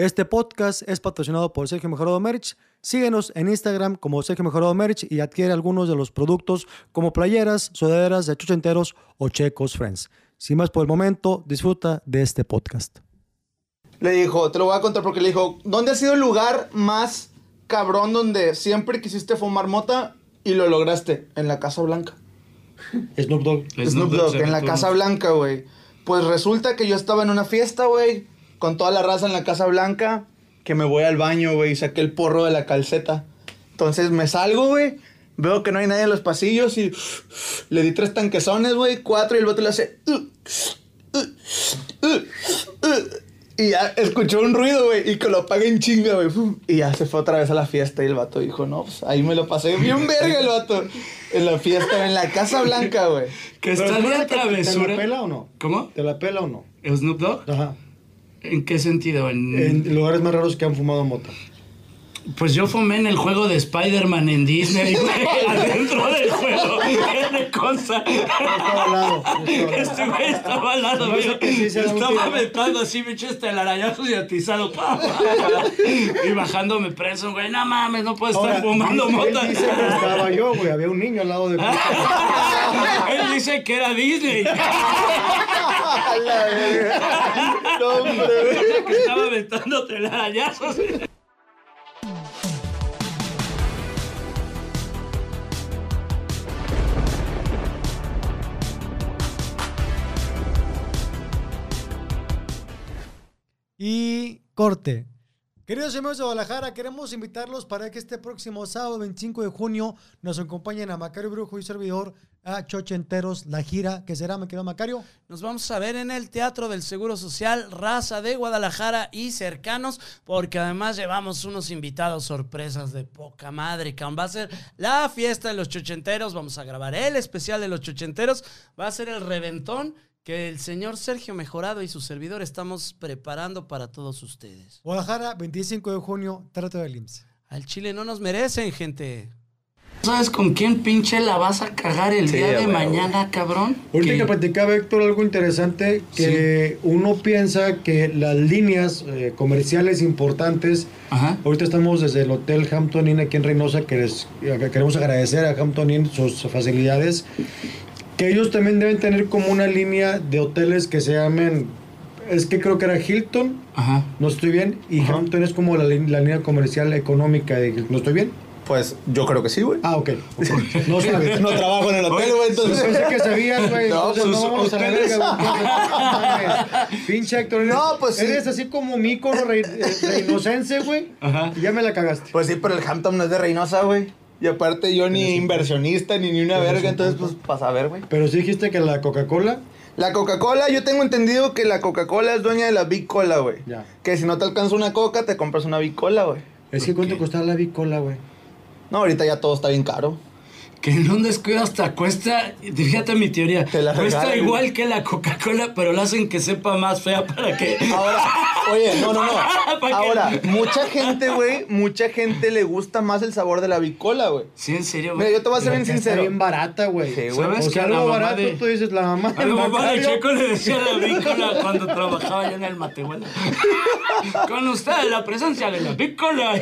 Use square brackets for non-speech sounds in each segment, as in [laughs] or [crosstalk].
Este podcast es patrocinado por Sergio Mejorado Merch. Síguenos en Instagram como Sergio Mejorado Merch y adquiere algunos de los productos como playeras, sudaderas de chuchenteros o checos friends. Sin más por el momento, disfruta de este podcast. Le dijo, te lo voy a contar porque le dijo, ¿dónde ha sido el lugar más cabrón donde siempre quisiste fumar mota y lo lograste? En la Casa Blanca. Snoop Dogg. Snoop Dogg, en la Casa Blanca, güey. Pues resulta que yo estaba en una fiesta, güey, con toda la raza en la Casa Blanca, que me voy al baño, güey, y saqué el porro de la calceta. Entonces me salgo, güey, veo que no hay nadie en los pasillos y le di tres tanquezones, güey, cuatro y el bote le hace... Y ya escuchó un ruido, güey, y que lo apague en chinga, güey. Y ya se fue otra vez a la fiesta y el vato dijo, no, pues ahí me lo pasé bien verga el vato. En la fiesta, en la Casa Blanca, güey. [laughs] Que está de ¿Te la travesura. pela o no? ¿Cómo? ¿Te la pela o no? ¿Snoop Dogg? Ajá. ¿En qué sentido? En- lugares más raros que han fumado mota. Pues yo fumé en el juego de Spider-Man en Disney, güey, [laughs] adentro del juego. [laughs] [laughs] ¿Qué le consta? estaba al lado. Este güey estaba al lado un Estaba aventando así, eché telarañazos y atizado. pa. Y bajándome preso, güey. No mames, no puedes estar fumando él mota. dice que estaba yo, güey. Había un niño al lado de mí. Él dice que era Disney. La. No, hombre, güey. Que estaba aventando telarañazos. Y corte. Queridos amigos de Guadalajara, queremos invitarlos para que este próximo sábado 25 de junio nos acompañen a Macario Brujo y servidor a Chochenteros, la gira que será, me querido Macario. Nos vamos a ver en el Teatro del Seguro Social Raza de Guadalajara y cercanos, porque además llevamos unos invitados sorpresas de poca madre. cabrón. Va a ser la fiesta de los chochenteros, vamos a grabar el especial de los chochenteros, va a ser el reventón que el señor Sergio Mejorado y su servidor estamos preparando para todos ustedes. Guadalajara, 25 de junio, trato del IMSS. Al Chile no nos merecen, gente. ¿Sabes con quién pinche la vas a cagar el Sí, día de mañana, cabrón? Ahorita Que- platicaba Héctor algo interesante, que uno piensa que las líneas eh, comerciales importantes, Ajá. ahorita estamos desde el Hotel Hampton Inn aquí en Reynosa, que les, que queremos agradecer a Hampton Inn sus facilidades, que ellos también deben tener como una línea de hoteles que se llamen, es que creo que era Hilton, Ajá. no estoy bien, y Hampton es como la, la línea comercial económica de Hilton, ¿no estoy bien? Pues yo creo que sí, güey. Ah, ok. ok. [laughs] No sabes. [laughs] No trabajo en el hotel, güey, entonces. Pensé que sabías, güey. No, Entonces, sus no, vamos a la güey. Entonces, Pinche Héctor. No, pues sí. Eres así como mícono rey, eh, reinocense, güey. Ajá. Y ya me la cagaste. Pues sí, pero el Hampton no es de Reynosa, güey. Y aparte yo ni inversionista ni ni una verga, entonces pues pasa a ver, güey. Pero sí dijiste que la Coca-Cola. La Coca-Cola, yo tengo entendido que la Coca-Cola es dueña de la Big Cola, güey. Ya. Que si no te alcanza una Coca, te compras una Big Cola, güey. Es que cuánto costaba la bicola, güey. No, ahorita ya todo está bien caro. Que en un descuido hasta cuesta, fíjate mi teoría, Te la cuesta regalan. igual que la Coca-Cola, pero la hacen que sepa más fea para que... Ahora, oye, no, no, no. [laughs] Ahora, mucha gente, güey, mucha gente le gusta más el sabor de la Big Cola, güey. Sí, en serio, Mira, güey. yo te voy a ser bien Está sincero. bien barata, güey. Sí, güey. ¿Sabes O que sea, algo barato, de- tú dices la mamá. A la mamá de. Checo le decía la vícola cuando trabajaba yo en el Matehuela. Con usted, la presencia de la vícola.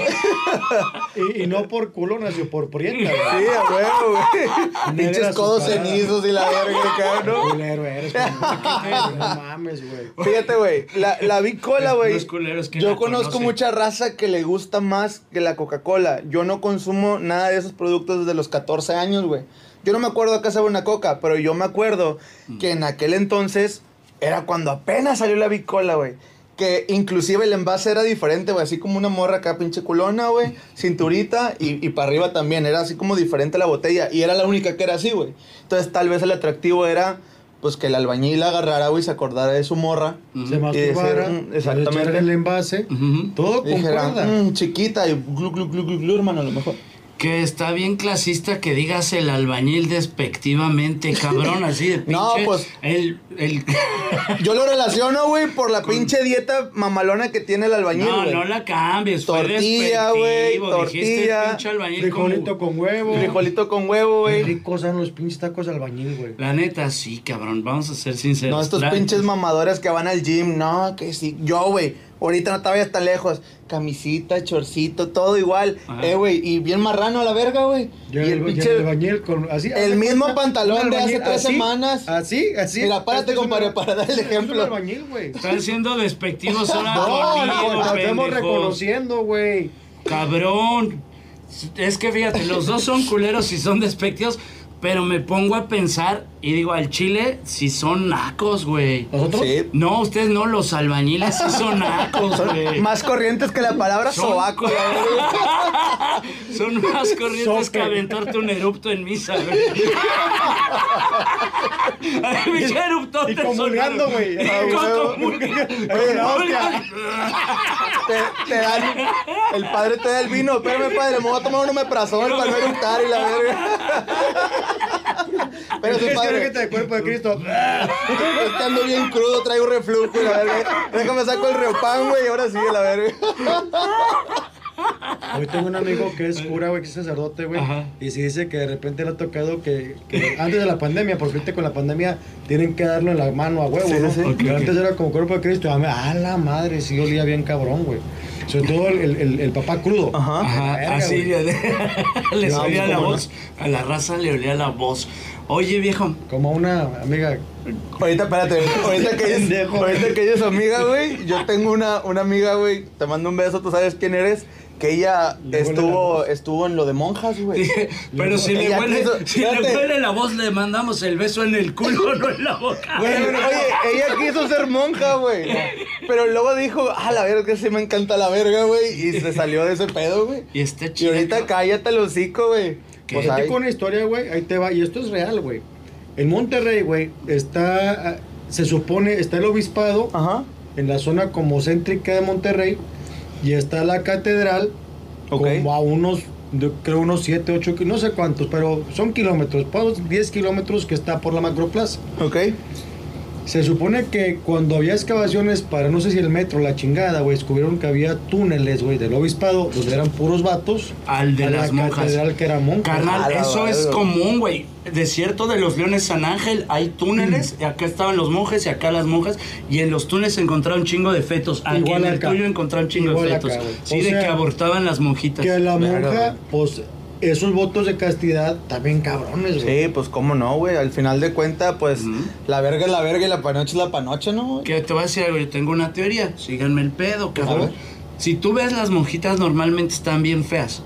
Y, y no por culo, nació por prieta, Sí, güey. Güey. Pinches codos cenizos y la verga, [laughs] cabrón. Culero eres. No mames, güey. Fíjate, güey, la, la Big Cola, Es- güey. yo conozco mucha raza que le gusta más que la Coca-Cola. Yo no consumo nada de esos productos desde los 14 años, güey. Yo no me acuerdo acá sabe una coca, pero yo me acuerdo Mm. que en aquel entonces era cuando apenas salió la Big Cola, güey. Que inclusive el envase era diferente, güey. Así como una morra acá, pinche culona, güey. Cinturita y, y para arriba también. Era así como diferente la botella. Y era la única que era así, güey. Entonces tal vez el atractivo era, pues que el albañil agarrara, güey, y se acordara de su morra. Se Y decir, masturbara, mm, exactamente. el envase, todo dijera, concuerda. "Mm, chiquita y glu, glu, glu, glu, glu, hermano, a lo mejor. Que está bien clasista que digas el albañil despectivamente, cabrón, así de [laughs] pinche. No, pues- El, el... [laughs] Yo lo relaciono, güey, por la pinche dieta mamalona que tiene el albañil, No, no la cambies. Tortilla, güey, Dijiste tortilla, pinche albañil Frijolito como- con huevo. Frijolito con huevo, Qué güey. ricos son los pinches tacos de albañil, güey. La neta, sí, cabrón, vamos a ser sinceros. No, estos La- pinches mamadores que van al gym, no, que sí. Yo, güey, Ahorita no te vayas tan lejos. Camisita, chorcito, todo igual. Ajá. Eh, güey, y bien marrano a la verga, güey. Yo Y el, el yo pinche... el albañil con así. el mismo cuenta, pantalón de hace tres así, semanas. Así, así. Mira, párate, compadre, para dar el es ejemplo. albañil, güey. Están siendo despectivos [laughs] ahora No, no, te estamos reconociendo, güey. Cabrón. Es que fíjate, los dos son culeros y son despectivos, pero me pongo a pensar y digo, al chile, si son nacos, güey. ¿Nosotros? Sí. No, ustedes no, los albañiles sí son nacos, güey. Más corrientes que la palabra Son- sobaco, la [laughs] verga. Son más corrientes Sope. que aventarte un erupto en misa, güey. [laughs] Eruptote Y comulgando, güey. Ah, te, te dan, el padre te da el vino. Espérame, padre, me voy a tomar un omeprazol para no eructar y la verga. Es que padre. déjate de cuerpo de Cristo. Es que ando bien crudo, traigo reflujo y la verga. Déjame saco el riopan, güey, y ahora sigue la verga. Hoy tengo un amigo que es cura, güey, que es sacerdote, güey. Y si dice que de repente le ha tocado que, que antes de la pandemia, porque ahorita con la pandemia tienen que darlo en la mano a huevo, Sí, ¿no? sí, sí. Pero antes era como cuerpo de Cristo. A, mí, a la madre, sí olía bien cabrón, güey. Sobre todo el, el, el papá crudo. Ajá. Ajá, así [laughs] le, No, olía la ¿cómo voz. A la raza le olía la voz. Oye, viejo, Como una amiga. Ahorita, espérate, ahorita que ella Pendejo. es, ahorita que ella es amiga, güey. Yo tengo una, una amiga, güey. Te mando un beso, tú sabes quién eres. Que ella Le estuvo, estuvo en lo de monjas, güey. pero si le huele, quiso- si le huele la voz, le mandamos el beso en el culo, [laughs] no en la boca. Güey, oye, ella quiso ser monja, güey. Pero luego dijo, ah, la verga, que sí me encanta la verga, güey. Y se salió de ese pedo, güey. Y está Y chido. ahorita cállate el hocico, güey. ¿Qué? Pues Te ahí. con una historia, güey, ahí te va. Y esto es real, güey. En Monterrey, güey, está. ah, Se supone, está el obispado Ajá. en la zona como céntrica de Monterrey. Y está la catedral Ok. como a unos, yo creo unos 7, 8, no sé cuántos, pero son kilómetros, pues, 10 kilómetros que está por la macroplaza. Ok. Se supone que cuando había excavaciones para no sé si el metro, la chingada, güey, descubrieron que había túneles, güey, del obispado, donde eran puros vatos. Al de a las la monjas. catedral que era monja. Carnal, A la eso es común, güey. Desierto de los Leones San Ángel, hay túneles, y acá estaban los monjes y acá las monjas, y en los túneles encontraron un chingo de fetos. Aquí Igual en el acá. tuyo encontraron un chingo Igual de acá, fetos. güey. sí, O de sea, que abortaban las monjitas. Que la Verga, monja, pues, esos votos de castidad también cabrones, güey. Sí, pues cómo no, güey. Al final de cuentas, pues la verga es la verga y la panoche es la panoche, ¿no? güey? Que te voy a decir algo, yo tengo una teoría, síganme el pedo, A cabrón. ver. Si tú ves las monjitas normalmente están bien feas.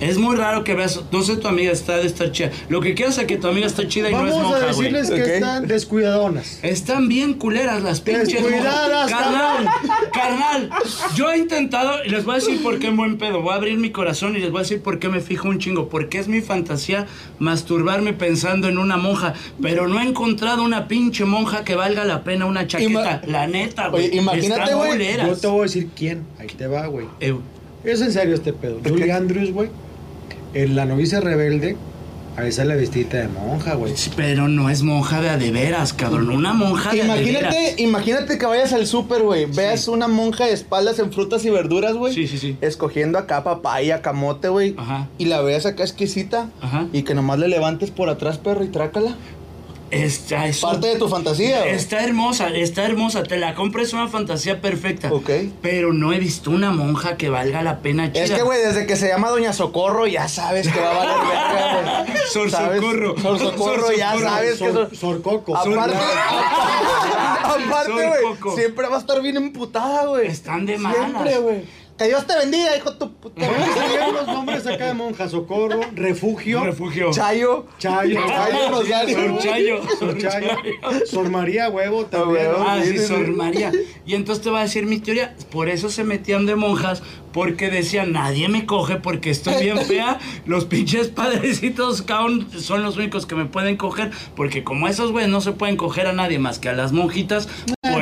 Es muy raro que veas, no sé tu amiga está de estar chida. Lo que quieras es que tu amiga está chida y no es Vamos monja, a güey. decirles que están descuidadonas. Están bien culeras las pinches Descuidadas. Carnal, carnal. Yo he intentado, y les voy a decir por qué en buen pedo. Voy a abrir mi corazón y les voy a decir por qué me fijo un chingo. Porque es mi fantasía masturbarme pensando en una monja. Pero no he encontrado una pinche monja que valga la pena una chaqueta. Ima- la neta, güey. Oye, imagínate, güey, culeras. Yo te voy a decir quién. Ahí te va, güey. Eh, Es en serio este pedo. Julie Andrews, güey. En La novicia rebelde, ahí sale vestida de monja, güey. pero no es monja de a de veras, cabrón. Una monja de a de veras. Imagínate, imagínate que vayas al súper, güey. Veas una monja de espaldas en frutas y verduras, güey. Sí, sí, sí. Escogiendo acá papaya, camote, güey. Ajá. Y la veas acá exquisita. Ajá. Y que nomás le levantes por atrás, perro, y trácala. Está, es Parte de tu fantasía, güey. Está hermosa, está hermosa. Te la compro, es una fantasía perfecta. Ok. Pero no he visto una monja que valga la pena chida. Es que, güey, desde que se llama Doña Socorro, ya sabes que va a valer verga, güey. [laughs] Sor ¿Sabes? Socorro. Sor Socorro, ya Sor Socorro. sabes que... Sor, Sor- Sorcoco. Aparte, aparte, Sor [laughs] güey, Coco. siempre va a estar bien emputada, güey. Están de Siempre, malas. güey. Que Dios te bendiga, hijo tu puta. Ver los nombres acá de monja. Socorro, refugio, Refugio. Chayo. Chayo, Chayo Rosario. Sor Chayo. Sor Chayo, Sor María Huevo también. huevo. ¿no? Ah, Sí, Sor. María. Y entonces te va a decir mi teoría. Por eso se metían de monjas, porque decían, nadie me coge porque estoy bien fea. Los pinches padrecitos cabrón, son los únicos que me pueden coger. Porque como esos güeyes no se pueden coger a nadie más que a las monjitas,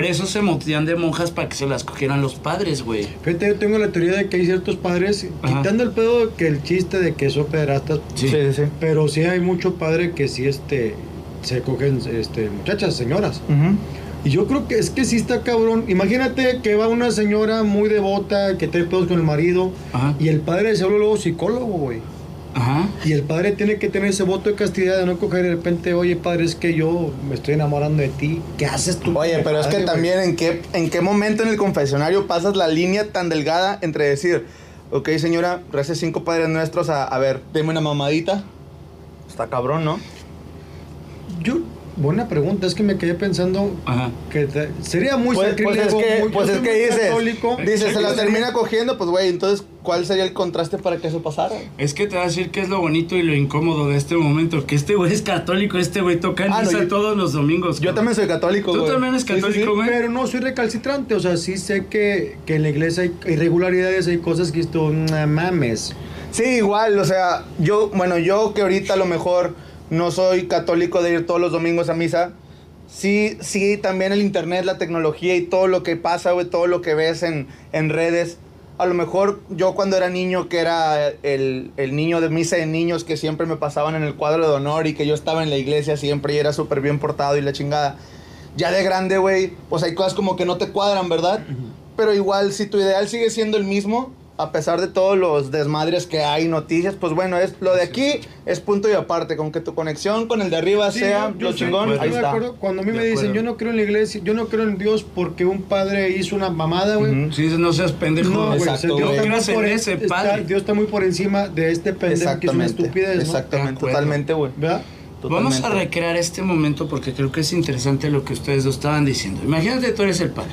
por eso se metían de monjas para que se las cogieran los padres, güey. Fíjate, yo tengo la teoría de que hay ciertos padres, Ajá. quitando el pedo que el chiste de que son pederastas, Sí. sí, sí. pero sí hay mucho padre que sí este, se cogen este, muchachas, señoras. Y yo creo que es que sí está cabrón. Imagínate que va una señora muy devota, que trae pedos con el marido, Ajá. y el padre se vuelve luego psicólogo, güey. Ajá. Y el padre tiene que tener ese voto de castidad de no coger de repente, oye, padre, es que yo me estoy enamorando de ti. ¿Qué haces tú? Oye, pero es que güey? también en qué, en qué momento en el confesionario pasas la línea tan delgada entre decir, ok señora, rece cinco padres nuestros a, a ver, deme una mamadita. Está cabrón, ¿no? Yo, buena pregunta, es que me quedé pensando Ajá. que te- sería muy Pues, pues es sacrílego, que, muy- pues es que dices, católico. dices, se la termina cogiendo, pues güey, entonces, ¿cuál sería el contraste para que eso pasara? Es que te va a decir que es lo bonito y lo incómodo de este momento. Que este güey es católico, este güey toca en Ah, no, misa yo- todos los domingos. Yo cabrón. también soy católico, Tú güey. también eres Sí, sí, sí. católico, güey. Pero no soy recalcitrante, o sea, sí sé que, que en la iglesia hay irregularidades, hay cosas que esto, no mames. Sí, igual, o sea, yo, bueno, yo que ahorita a lo mejor no soy católico de ir todos los domingos a misa, sí, sí, también el internet, la tecnología y todo lo que pasa, güey, todo lo que ves en, en redes. A lo mejor yo cuando era niño, que era el, el niño de misa de niños que siempre me pasaban en el cuadro de honor y que yo estaba en la iglesia siempre y era súper bien portado y la chingada. Ya de grande, güey, pues hay cosas como que no te cuadran, ¿verdad? Pero igual, si tu ideal sigue siendo el mismo, a pesar de todos los desmadres que hay, noticias, pues bueno, es lo de aquí es punto y aparte. Con que tu conexión con el de arriba Sí, sea yo- yo lo chingón, ahí está. acuerdo. Cuando a mí De me dicen, yo no creo en la iglesia, yo no creo en Dios porque un padre hizo una mamada, güey. Ujú. Sí, no seas pendejo. No, güey, Exacto, Dios, está muy en por, ese está- padre. Dios está muy por encima de este pendejo que es una estupidez, Exactamente, totalmente, güey. ¿Verdad? Vamos a recrear este momento porque creo que es interesante lo que ustedes dos estaban diciendo. Imagínate, tú eres el padre.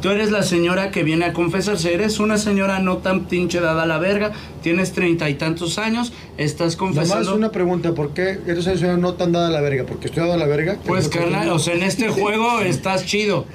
Tú eres la señora que viene a confesarse. Eres una señora no tan pinche dada a la verga. Tienes treinta y tantos años. Estás Nomás confesando. una pregunta, ¿por qué eres una señora no tan dada a la verga? ¿Porque estoy dado a la verga? Pues, ¿Es lo que carnal, o sea, en este [laughs] juego estás chido.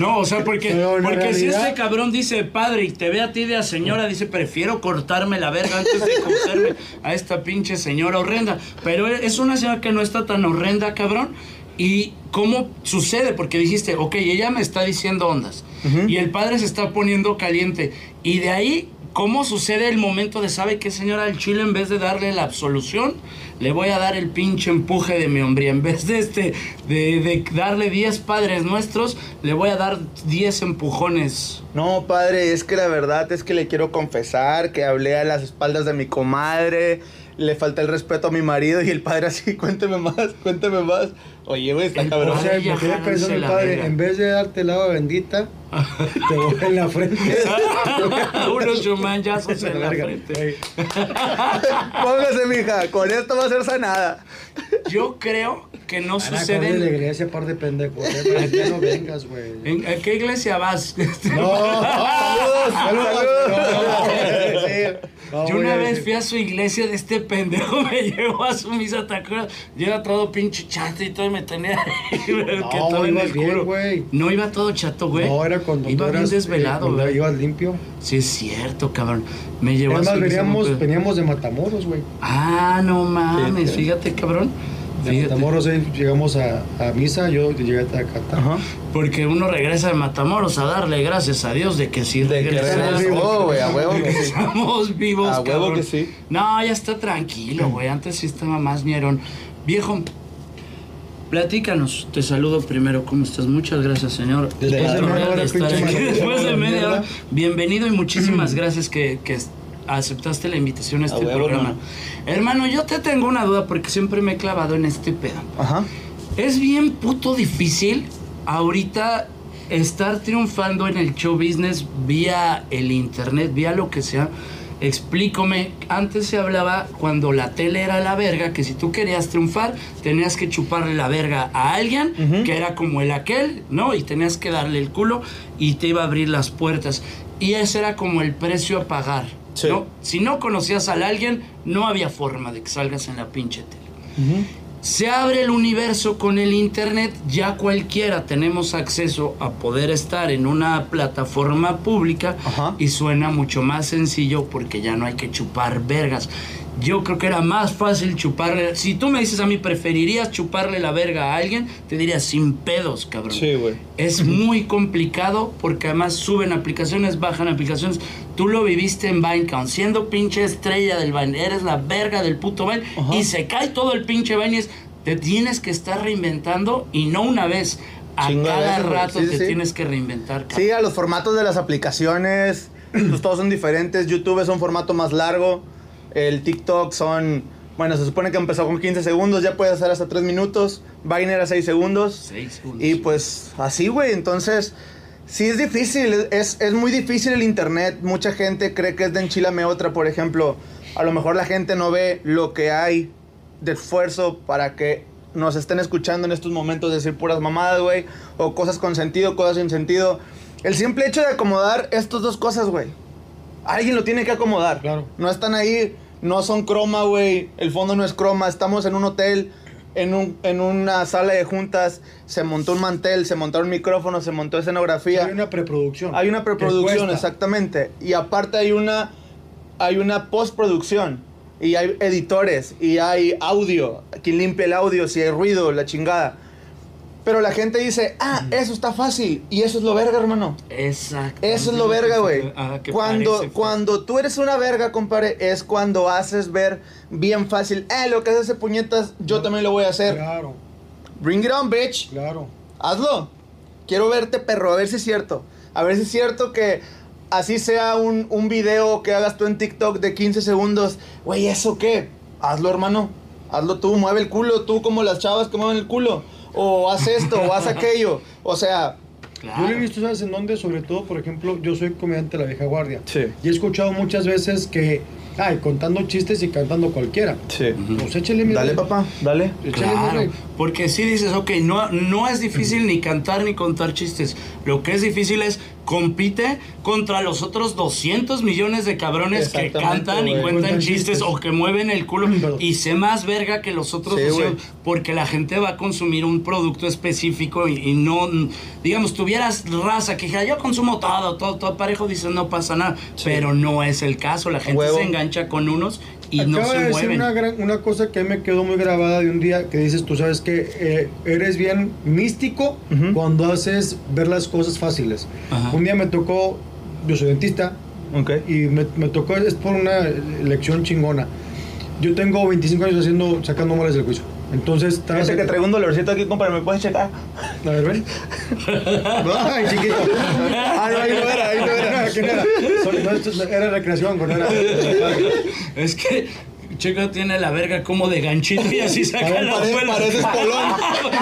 No, o sea, porque, porque si este cabrón dice padre y te ve a ti de a señora, dice prefiero cortarme la verga antes de cogerme a esta pinche señora horrenda. Pero es una señora que no está tan horrenda, cabrón. ¿Y cómo sucede? Porque dijiste, ok, ella me está diciendo ondas. Y el padre se está poniendo caliente. Y de ahí, ¿cómo sucede el momento de, ¿sabe qué, señora? El chile, en vez de darle la absolución, le voy a dar el pinche empuje de mi hombría. En vez de, este, de, de darle 10 padres nuestros, le voy a dar 10 empujones. No, padre, es que la verdad es que le quiero confesar que hablé a las espaldas de mi comadre, le falta el respeto a mi marido y el padre así, cuénteme más, cuénteme más. Oye, güey, está El cabrón. O sea, me quedé jálense pensando, la padre, en vez de darte el agua bendita, te voy en la frente. Unos chumanyazos en la frente. Póngase, mija, con esto va a ser sanada. Yo creo que no Van a sucede. de la en- iglesia, par de pendejos. eh, para que no vengas, güey. ¿En, ¿A qué iglesia vas? No, Saludos, saludos. Sí. No, Yo una a vez fui a su iglesia de este [laughs] pendejo, me llevó a su misa, ¿te acuerdas? Yo era todo pinche chato y todo y me tenía ahí, pero [laughs] que No, el bien, güey. No iba todo chato, güey. No, era cuando tú Iba bien eras, eh, desvelado, güey. Ibas limpio. Sí, es cierto, cabrón. Me llevó a Además, su misa, veníamos, de Matamoros, güey. Ah, no mames, Sí, fíjate, cabrón. De Fíjate. Matamoros eh, llegamos a, a misa, yo llegué a. Ajá. Porque uno regresa de Matamoros a darle gracias a Dios de que sí De que regresa. regresó, Oh, güey, a huevo que sí. Estamos vivos, A huevo cabrón. que sí. No, ya está tranquilo, güey. Antes sí estaba más mierón. Viejo, platícanos. Te saludo primero. ¿Cómo estás? Muchas gracias, señor. Después de de de de media hora. Bienvenido y muchísimas [clears throat] gracias que, que aceptaste la invitación a este huevo, programa. hermano. Hermano, yo te tengo una duda porque siempre me he clavado en este pedo. Ajá. Es bien puto difícil ahorita estar triunfando en el show business vía el internet, vía lo que sea. Explícame, antes se hablaba cuando la tele era la verga, que si tú querías triunfar, tenías que chuparle la verga a alguien, que era como el aquel, ¿no? Y tenías que darle el culo y te iba a abrir las puertas. Y ese era como el precio a pagar, Sí. ¿no? Si no conocías a alguien, no había forma de que salgas en la pinche tele. Se abre el universo con el Internet, ya cualquiera tenemos acceso a poder estar en una plataforma pública Ajá. y suena mucho más sencillo porque ya no hay que chupar vergas. Yo creo que era más fácil chuparle. Si tú me dices a mí, ¿preferirías chuparle la verga a alguien? Te diría sin pedos, cabrón. Sí, güey. Es muy complicado porque además suben aplicaciones, bajan aplicaciones. Tú lo viviste en Vinecount, siendo pinche estrella del Vine, eres la verga del puto Vine Ajá. y se cae todo el pinche Vine y es, te tienes que estar reinventando y no una vez. A cada rato Sí, te sí. tienes que reinventar. cabrón. Sí, a los formatos de las aplicaciones, pues todos son diferentes. YouTube es un formato más largo. El TikTok son, bueno, se supone que empezó con 15 segundos, ya puede hacer hasta 3 minutos. Vine era 6 segundos. Seis segundos. Y pues así, güey. Entonces, sí es difícil, es, es muy difícil el internet. Mucha gente cree que es de enchilame otra, por ejemplo. A lo mejor la gente no ve lo que hay de esfuerzo para que nos estén escuchando en estos momentos decir puras mamadas, güey. O cosas con sentido, cosas sin sentido. El simple hecho de acomodar estas dos cosas, güey. Alguien lo tiene que acomodar. Claro. No están ahí, no son croma, güey. El fondo no es croma. Estamos en un hotel, en, un, en una sala de juntas. Se montó un mantel, se montaron micrófonos, se montó escenografía. Hay una preproducción. Hay una preproducción, exactamente. Y aparte hay una, hay una postproducción. Y hay editores. Y hay audio. Quien limpia el audio, si hay ruido, la chingada. Pero la gente dice, ah, eso está fácil. Y eso es lo verga, hermano. Exacto. Eso es lo verga, güey. Ah, Cuando, parece, cuando tú eres una verga, compadre, es cuando haces ver bien fácil, eh, lo que hace ese puñetas, yo también lo voy a hacer. Claro, Bring it on, bitch. claro. Hazlo. Quiero verte, perro, a ver si es cierto. A ver si es cierto que así sea un, un video que hagas tú en TikTok de 15 segundos. Güey, ¿eso qué? Hazlo, hermano. Hazlo tú, mueve el culo, tú como las chavas que mueven el culo. O haz esto, o haz aquello. O sea, Claro. Yo lo he visto, ¿sabes en dónde? Sobre todo, por ejemplo, yo soy comediante de la vieja guardia. Sí. Y he escuchado muchas veces que, ay, contando chistes y cantando cualquiera. sí. Pues échale mi Dale, rey. papá, dale. Échale mi Claro, porque si dices, ok, no, no es difícil ni cantar ni contar chistes. Lo que es difícil es compite contra los otros 200 millones de cabrones que cantan y cuentan chistes, chistes. o que mueven el culo [laughs] y sé más verga que los otros Sí, 200 güey. porque la gente va a consumir un producto específico y, y no, digamos, tuvieras raza que dijera, yo consumo todo, todo, todo parejo, dice, no pasa nada, pero no es el caso, la gente Huevo. se engancha con unos y no Acaba se de decir mueven. una, gran- una cosa que me quedó muy grabada de un día que dices, tú sabes que eh, eres bien místico cuando haces ver las cosas fáciles. Ajá. Un día me tocó, yo soy dentista, y me, me tocó, es por una lección chingona. Yo tengo 25 años haciendo, sacando muelas del juicio. Entonces, Fíjate que traigo un dolorcito aquí, compadre, ¿me puedes checar? A ver, ven. Ay, chiquito. Ah, no, ahí no era, ahí no era. [laughs] ¿Quién era? No, esto era recreación, no era. [laughs] Es que Checo tiene la verga como de ganchito y así [laughs] saca la Pare- abuela. pareces polón.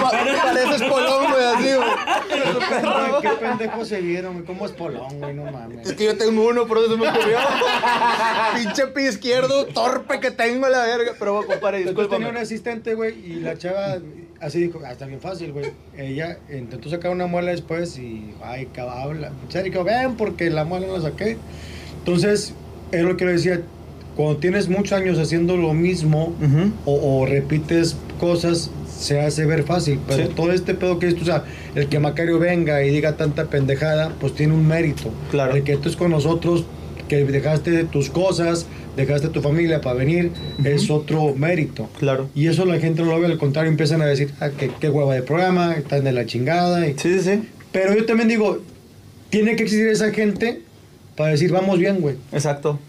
Pa- pareces polón, güey, así, güey. Qué pendejos se vieron, güey. ¿Cómo es Polón, güey? No mames. Es que yo tengo uno, por eso se me ocurrió. [laughs] Pinche pie izquierdo, torpe que tengo la verga. Pero, compadre, Entonces tenía un asistente, güey, y la chava así dijo, ah, está bien fácil, güey. Ella intentó sacar una muela después y, ay, cababla. Se dijo, ven, porque la muela no la saqué. Entonces, es lo que le decía, cuando tienes muchos años haciendo lo mismo Ujú. o, o repites cosas, se hace ver fácil. Pero Sí. todo este pedo que es, tú sabes, el que Macario venga y diga tanta pendejada, pues tiene un mérito. Claro. El que tú estés con nosotros, que dejaste tus cosas, dejaste tu familia para venir, es otro mérito. Claro. Y eso la gente no lo ve, al contrario, empiezan a decir, ah, qué, qué hueva de programa, están de la chingada. y- Sí, sí, sí. Pero yo también digo, tiene que existir esa gente para decir, vamos bien, güey. Exacto.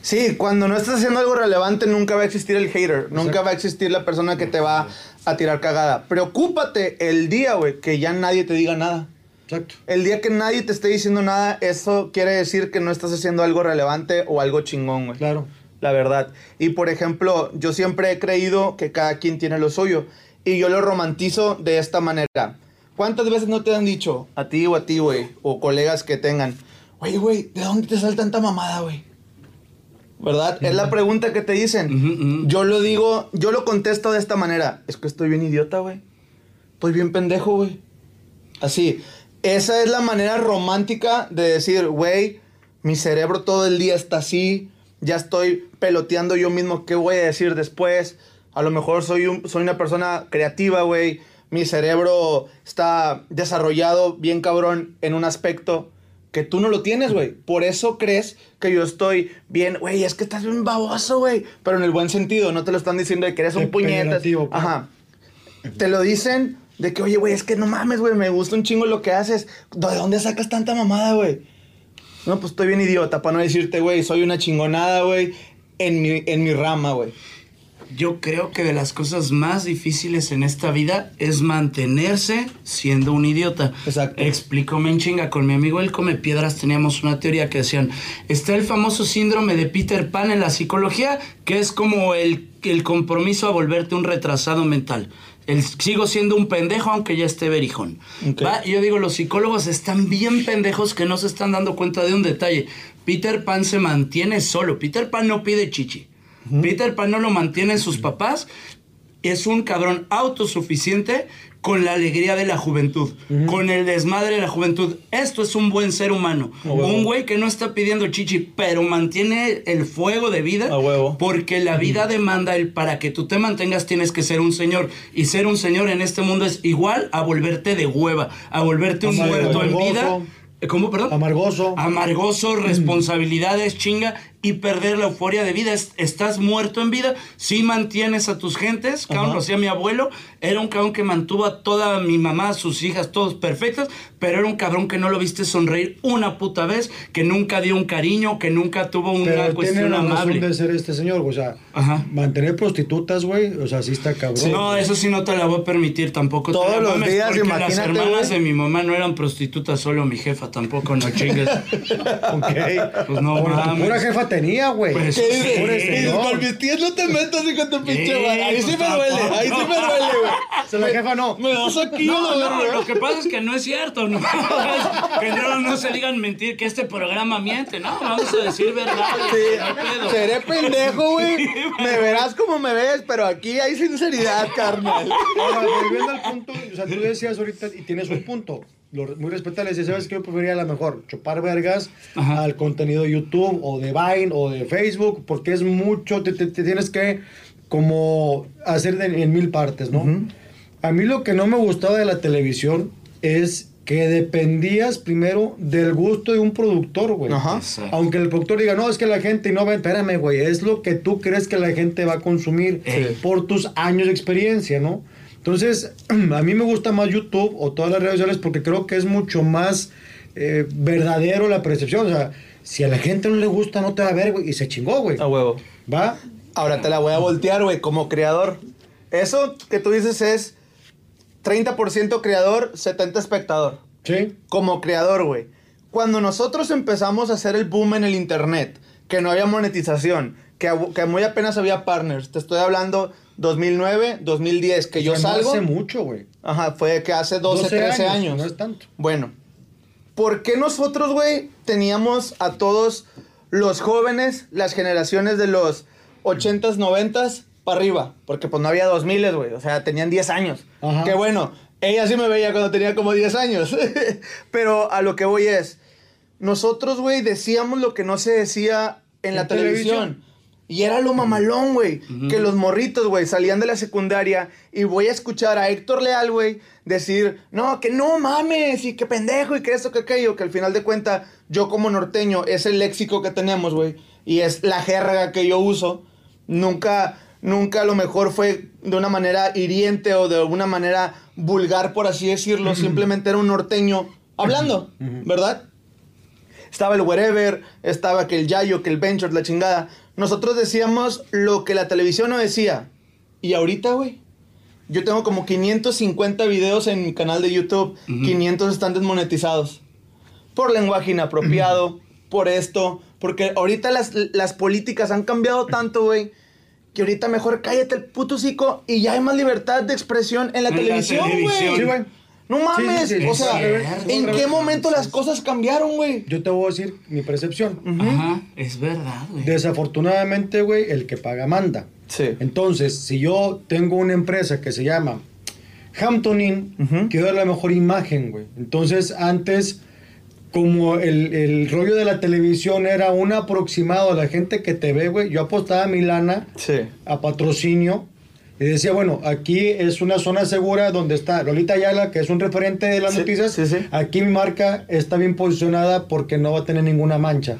Sí, cuando no estás haciendo algo relevante, nunca va a existir el hater. Nunca Exacto. va a existir la persona que te va a tirar cagada. Preocúpate el día, güey, que ya nadie te diga nada. Exacto. El día que nadie te esté diciendo nada, eso quiere decir que no estás haciendo algo relevante o algo chingón, güey. Claro. La verdad. Y por ejemplo, yo siempre he creído que cada quien tiene lo suyo. Y yo lo romantizo de esta manera. ¿Cuántas veces no te han dicho, a ti o a ti, güey, o colegas que tengan, oye, güey, ¿de dónde te sale tanta mamada, güey? ¿Verdad? Es la pregunta que te dicen. Yo lo digo, yo lo contesto de esta manera. Es que estoy bien idiota, güey. Estoy bien pendejo, güey. Así. Esa es la manera romántica de decir, güey, mi cerebro todo el día está así. Ya estoy peloteando yo mismo qué voy a decir después. A lo mejor soy, un- soy una persona creativa, güey. Mi cerebro está desarrollado bien cabrón en un aspecto que tú no lo tienes, güey. Por eso crees que yo estoy bien, güey, es que estás bien baboso, güey. Pero en el buen sentido, no te lo están diciendo de que eres un puñetas. Pues. Ajá. Te lo dicen de que, oye, güey, es que no mames, güey, me gusta un chingo lo que haces. ¿De dónde sacas tanta mamada, güey? No, pues estoy bien idiota para no decirte, güey, soy una chingonada, güey, en mi, en mi rama, güey. Yo creo que de las cosas más difíciles en esta vida es mantenerse siendo un idiota. Exacto. Explícame en chinga. Con mi amigo El Come Piedras teníamos una teoría que decían, está el famoso síndrome de Peter Pan en la psicología, que es como el, el compromiso a volverte un retrasado mental. El, sigo siendo un pendejo aunque ya esté berijón. Ok. ¿Va? Y yo digo, los psicólogos están bien pendejos que no se están dando cuenta de un detalle. Peter Pan se mantiene solo. Peter Pan no pide chichi. Peter Pan no lo mantienen sus papás. Es un cabrón autosuficiente con la alegría de la juventud, con el desmadre de la juventud. Esto es un buen ser humano. Un güey que no está pidiendo chichi, pero mantiene el fuego de vida. Huevo. Porque la vida demanda el para que tú te mantengas tienes que ser un señor. Y ser un señor en este mundo es igual a volverte de hueva, a volverte un muerto en vida. ¿Cómo, perdón? Amargoso. Amargoso, responsabilidades, chinga y perder la euforia de vida. Es- estás muerto en vida, sí mantienes a tus gentes, cabrón, lo hacía mi abuelo, era un cabrón que mantuvo a toda mi mamá, sus hijas, todos perfectos, pero era un cabrón que no lo viste sonreír una puta vez, que nunca dio un cariño, que nunca tuvo una Pero tiene cuestión la razón amable. de ser este señor. O sea, Ajá. mantener prostitutas, güey. O sea, sí está cabrón. No, eso sí no te la voy a permitir tampoco. Todos la los mames, días, porque las imagínate, hermanas güey. de mi mamá no eran prostitutas, solo mi jefa tampoco, no chingues. [laughs] Ok. Pues no tu mames. Tenía, güey. Pues, ¿Qué dices? Con mis tías no te metas, hijo de tu pinche Sí, madre. Ahí sí me duele, ahí sí me duele, güey. O sea, la jefa no. Me das aquí, No, lo que pasa es que no es cierto, ¿no? [laughs] que no, no se digan mentir, que este programa miente, ¿no? Vamos a decir verdad. no pedo. Seré pendejo, güey. Me verás como me ves, pero aquí hay sinceridad, carnal. Ahora, volviendo al punto, o sea, tú decías ahorita, y tienes un punto, muy respetable, decías, ¿sabes qué? Yo preferiría a lo mejor chupar vergas Ajá. al contenido de YouTube o de Vine o de Facebook, porque es mucho, te, te- te tienes que como hacer de- en mil partes, ¿no? A mí lo que no me gustaba de la televisión es que dependías primero del gusto de un productor, güey. Ajá. Exacto. Aunque el productor diga, no, es que la gente no va, espérame, güey, es lo que tú crees que la gente va a consumir Sí. por tus años de experiencia, ¿no? Entonces, [clears throat] a mí me gusta más YouTube o todas las redes sociales porque creo que es mucho más eh, verdadero la percepción. O sea, si a la gente no le gusta, no te va a ver, güey, y se chingó, güey. A huevo. ¿Va? Ahora te la voy a voltear, güey, como creador. Eso que tú dices es 30% creador, 70% espectador. Sí. Como creador, güey. Cuando nosotros empezamos a hacer el boom en el internet, que no había monetización, que, muy apenas había partners, te estoy hablando 2009, 2010, que yo O sea, no salgo. hace mucho, güey. Ajá, fue que hace 12, 13 años. No es tanto. Bueno, ¿por qué nosotros, güey, teníamos a todos los jóvenes, las generaciones de los 80s, 90s, para arriba? Porque pues no había 2000, güey, o sea, tenían 10 años. Ajá. Que bueno, ella sí me veía cuando tenía como 10 años. [laughs] Pero a lo que voy es, nosotros, güey, decíamos lo que no se decía en, En la televisión. televisión. Y era lo mamalón, güey. Que los morritos, güey, salían de la secundaria y voy a escuchar a Héctor Leal, güey, decir, no, que no mames, y que pendejo, y que esto, que aquello, que al final de cuentas, yo como norteño, es el léxico que tenemos, güey, y es la jerga que yo uso. Nunca, nunca a lo mejor fue de una manera hiriente o de una manera vulgar, por así decirlo. Simplemente era un norteño hablando, ¿verdad? Estaba el wherever, estaba que el yayo, que el venture, la chingada. Nosotros decíamos lo que la televisión no decía. Y ahorita, güey, yo tengo como 550 videos en mi canal de YouTube. 500 están desmonetizados. Por lenguaje inapropiado, por esto. Porque ahorita las, las políticas han cambiado tanto, güey. Que ahorita mejor cállate el puto hocico y ya hay más libertad de expresión en la En televisión, güey. No mames. Sí, sí, sí. o sea. ¿en qué momento las cosas cambiaron, güey? Yo te voy a decir mi percepción. Ajá, es verdad, güey. Desafortunadamente, güey, el que paga manda. Sí. Entonces, si yo tengo una empresa que se llama Hampton Inn, quiero dar la mejor imagen, güey. Entonces, antes, como el, el rollo de la televisión era un aproximado a la gente que te ve, güey, yo apostaba mi lana Sí. a patrocinio y decía, bueno, aquí es una zona segura donde está Lolita Ayala, que es un referente de las Sí, noticias. sí, sí. Aquí mi marca está bien posicionada porque no va a tener ninguna mancha.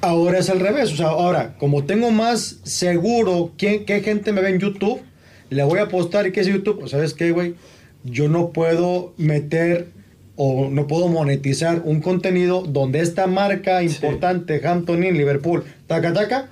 Ahora es al revés. O sea, ahora, como tengo más seguro quién, qué gente me ve en YouTube, le voy a apostar y qué es YouTube. O ¿Sabes qué, güey? Yo no puedo meter o no puedo monetizar un contenido donde esta marca importante, Hampton Inn, Liverpool, taca taca,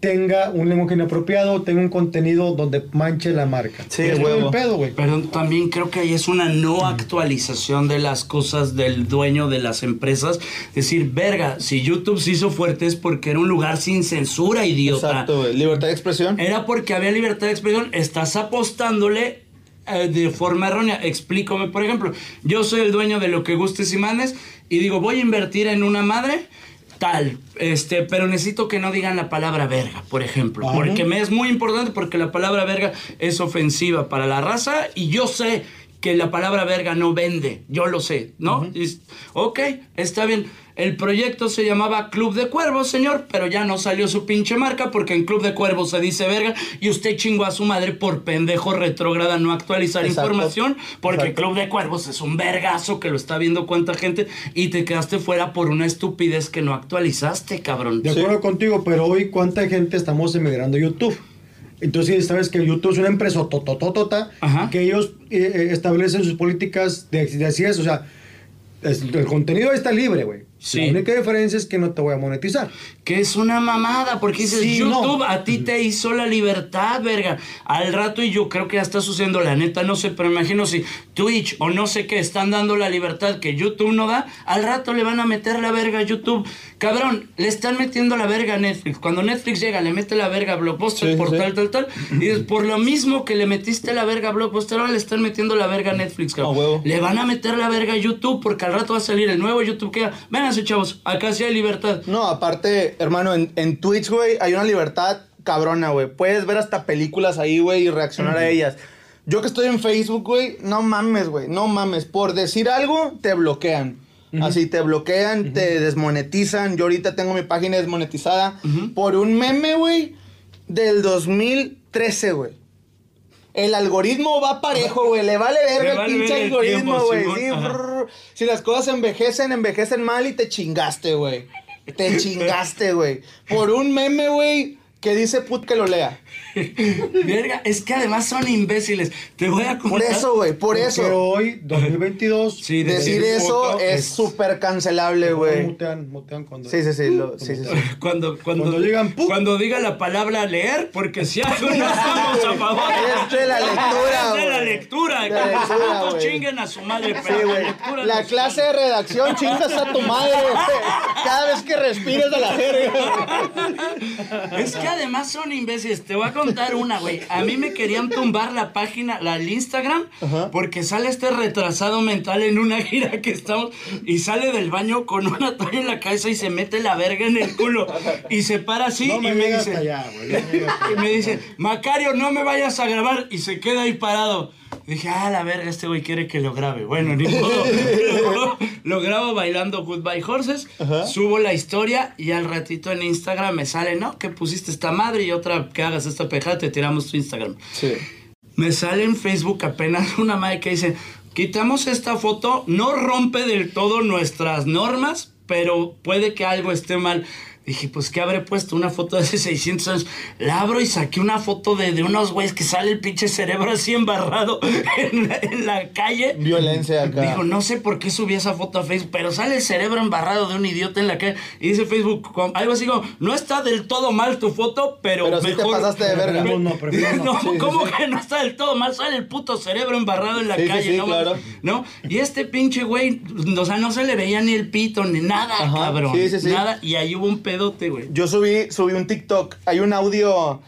tenga un lenguaje inapropiado, tenga un contenido donde manche la marca. Sí, es huevo. el pedo, güey. Pero también creo que ahí es una no actualización de las cosas del dueño de las empresas. Decir, verga, si YouTube se hizo fuerte es porque era un lugar sin censura, idiota. Exacto, güey. Libertad de expresión. Era porque había libertad de expresión. Estás apostándole eh, de forma errónea. Explícame, por ejemplo, yo soy el dueño de lo que gustes y mandes y digo, voy a invertir en una madre tal, este, pero necesito que no digan la palabra verga, por ejemplo, porque me es muy importante porque la palabra verga es ofensiva para la raza y yo sé que la palabra verga no vende, yo lo sé, ¿no? Y ok, está bien. El proyecto se llamaba Club de Cuervos, señor, pero ya no salió su pinche marca porque en Club de Cuervos se dice verga y usted chingó a su madre por pendejo retrógrada no actualizar Exacto. información porque Exacto. Club de Cuervos es un vergazo que lo está viendo cuánta gente y te quedaste fuera por una estupidez que no actualizaste, cabrón. De acuerdo contigo, pero hoy cuánta gente estamos emigrando a YouTube. Entonces, sabes que YouTube es una empresa totototota Ajá. que ellos eh, eh, establecen sus políticas de, de así es, o sea, es- el contenido está libre, güey. Sí. La única diferencia es que no te voy a monetizar. Que es una mamada, porque dices, Sí, no. YouTube a ti te hizo la libertad, verga. Al rato, y yo creo que ya está sucediendo, la neta, no sé, pero imagino si Twitch o no sé qué están dando la libertad que YouTube no da, al rato le van a meter la verga a YouTube. Cabrón, le están metiendo la verga a Netflix. Cuando Netflix llega, le mete la verga a Blockbuster Sí, por sí. tal, tal, tal. Y es por lo mismo que le metiste la verga a Blockbuster, ahora le están metiendo la verga a Netflix, cabrón. Huevo. Le van a meter la verga a YouTube porque al rato va a salir el nuevo YouTube que Chavos, acá sí hay libertad. No, aparte, hermano, en, en Twitch, güey, hay una libertad cabrona, güey. Puedes ver hasta películas ahí, güey, y reaccionar a ellas. Yo que estoy en Facebook, güey, no mames, güey, no mames. Por decir algo, te bloquean. Así, te bloquean, te desmonetizan. Yo ahorita tengo mi página desmonetizada por un meme, güey, del 2013, güey. El algoritmo va parejo, güey. Le vale Le verga el vale pinche algoritmo, güey. Sí, Si las cosas envejecen, envejecen mal y te chingaste, güey. Te [laughs] chingaste, güey. Por un meme, güey, que dice put que lo lea. [laughs] Verga, es que además son imbéciles. Te voy a Por contar. eso, güey, por Porque eso. hoy, 2022, Sí, Decir eso puto es súper cancelable, güey. mutean, mutean cuando... Sí, sí, sí, lo- sí, sí, sí. Cuando, [laughs] cuando, Cuando digan cuando diga la palabra leer, porque si algo no [laughs] estamos a favor. Es de la lectura, Es de la güey. lectura. De que los lectura, putos güey. chinguen a su madre, Sí, pero la güey. lectura La nos- clase de redacción chingas a tu madre, güey. Cada vez que respires de la verga. Es que además son imbéciles. Te voy a contar una, güey. [laughs] A mí me querían tumbar la página, la el Instagram, porque sale este retrasado mental en una gira que estamos y sale del baño con una toalla en la cabeza y se mete la verga en el culo [laughs] y se para así No y me dice, hasta allá, güey. no me llega hasta [laughs] y me dice, Macario, no me vayas a grabar. Y se queda ahí parado. Dije, ah, la verga, este güey quiere que lo grabe. Bueno, ni modo. lo, [laughs] lo grabo bailando Goodbye Horses, subo la historia y al ratito en Instagram me sale, ¿no? Que pusiste esta madre y otra que hagas esta pejada, te tiramos tu Instagram. Sí. Me sale en Facebook apenas una madre que dice, quitamos esta foto, no rompe del todo nuestras normas, pero puede que algo esté mal. Dije, pues, ¿qué habré puesto? Una foto de hace [laughs] 600 años. La abro y saqué una foto de, de unos güeyes que sale el pinche cerebro así embarrado [laughs] en la, en la calle. Violencia acá. Dijo, no sé por qué subí esa foto a Facebook, pero sale el cerebro embarrado de un idiota en la calle. Y dice Facebook, algo así como, no está del todo mal tu foto, pero, Pero sí te mejor... pasaste de verga. No, no, prefiero [laughs] no. No, Sí, ¿cómo sí. que no está del todo mal? Sale el puto cerebro embarrado en la calle, sí, ¿no? claro. ¿No? Y este pinche güey, o sea, no se le veía ni el pito ni nada, Ajá, cabrón. sí, sí, sí. Nada, y ahí hubo un pedote, güey. Yo subí, subí un TikTok. Hay un audio.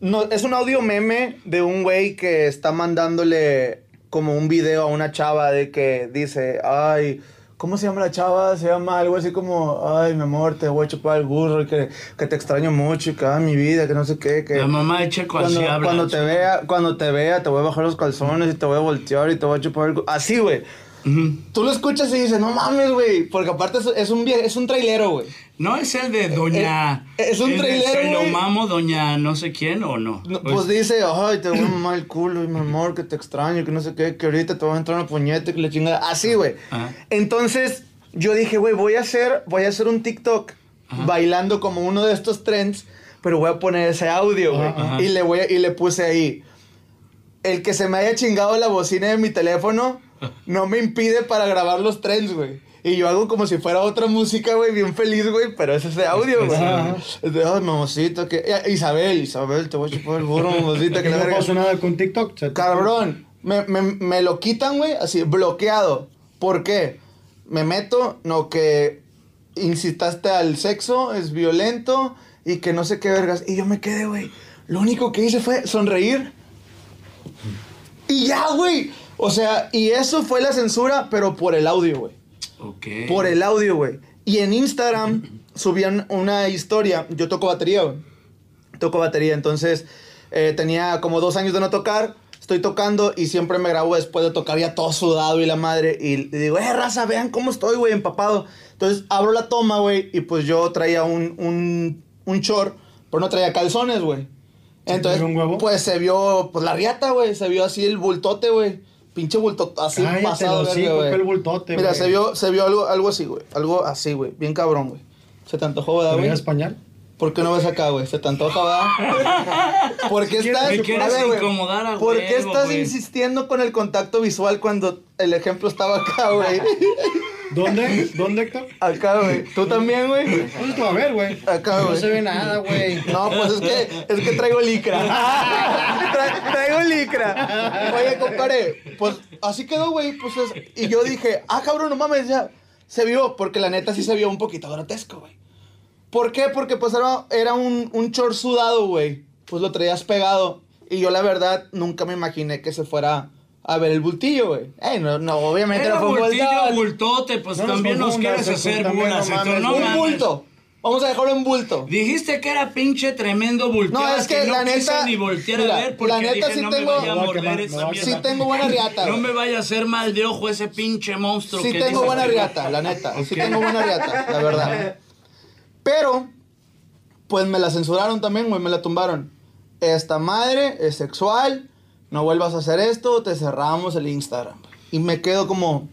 No, es un audio meme de un güey que está mandándole como un video a una chava de que dice, ay, ¿cómo se llama la chava? Se llama algo así como, ay, mi amor, te voy a chupar el burro y que, que te extraño mucho y que, ay, mi vida, que no sé qué, que... La mamá de Checo Cuando, así habla. cuando te vea, cuando te vea, te voy a bajar los calzones y te voy a voltear y te voy a chupar el... cu-". Así, güey. Tú lo escuchas y dices, no mames, güey. Porque aparte es, un, es un trailero, güey. No es el de doña... Eh, es un trailero, Se lo mamo doña no sé quién o no. No, pues dice, ay, te voy a mamar el culo y mi amor, que te extraño, que no sé qué, que ahorita te voy a entrar una puñeta, que le chingada. Así, güey. Ajá. Entonces, yo dije, güey, voy a hacer, voy a hacer un TikTok bailando como uno de estos trends, pero voy a poner ese audio, güey. Y le voy a- y le puse ahí. El que se me haya chingado la bocina de mi teléfono no me impide para grabar los trends, güey. Y yo hago como si fuera otra música, güey, bien feliz, güey, pero ese es de audio, güey. Es de, ay, mamacita, que... Isabel, Isabel, te voy a chupar el burro, [laughs] mamacita, que no pasó nada con TikTok. Cabrón, me, me, me lo quitan, güey, así, bloqueado. ¿Por qué? Me meto, no, que incitaste al sexo, es violento y que no sé qué vergas. Y yo me quedé, güey. Lo único que hice fue sonreír. Y ya, güey. O sea, y eso fue la censura, pero por el audio, güey. Ok. Por el audio, güey. Y en Instagram subían una historia. Yo toco batería, güey. Toco batería. Entonces, eh, tenía como dos años de no tocar. Estoy tocando y siempre me grabo después de tocar ya todo sudado y la madre. Y digo, eh, raza, vean cómo estoy, güey, empapado. Entonces, abro la toma, güey. Y pues yo traía un, un, un short, pero no traía calzones, güey. Entonces, ¿Se vio un huevo? pues se vio, pues la riata, güey. Se vio así el bultote, güey. Pinche bultote, así Cállate, pasado, el verga, güey. el bultote, Mira, güey. se vio, se vio algo, algo así, güey. Algo así, güey. Bien cabrón, güey. Se te antojó, ¿verdad, ¿Traía güey? español? ¿Por qué no ves acá, güey? Se te antoja, ¿verdad? [laughs] ¿Por qué estás, Me quieres a ver, güey, incomodar a ¿Por qué huevo, estás güey? insistiendo con el contacto visual cuando el ejemplo estaba acá, güey? [laughs] ¿Dónde? ¿Dónde, Héctor? Acá, güey. ¿Tú también, güey? Pues a ver, güey. Acá, No güey. se ve nada, güey. No, pues es que, es que traigo licra. [laughs] Tra- traigo licra. Oye, compadre, pues así quedó, güey. Pues es- y yo dije, ah, cabrón, no mames, ya. Se vio, porque la neta sí se vio un poquito grotesco, güey. ¿Por qué? Porque pues era, era un, un short sudado, güey. Pues lo traías pegado. Y yo, la verdad, nunca me imaginé que se fuera a ver el bultillo, güey. Ey, no, no, obviamente Era no fue un bultillo, bultón. bultote, pues No nos también nos confundas, quieres hacer bulas, no no un bulto. Vamos a dejarlo en bulto. Dijiste que era pinche tremendo bulteado. No, es que la quise neta- ni voltear mira, a ver porque la neta dije, sí no tengo- me vaya a morder esa mierda. Sí tengo buena riata, No me vaya a hacer mal de ojo ese pinche monstruo Sí que tengo buena que- riata, la neta. Sí tengo buena riata, la verdad. [laughs] Pero, pues me la censuraron también, güey, me la tumbaron. Esta madre es sexual, no vuelvas a hacer esto, te cerramos el Instagram. Y me quedo como,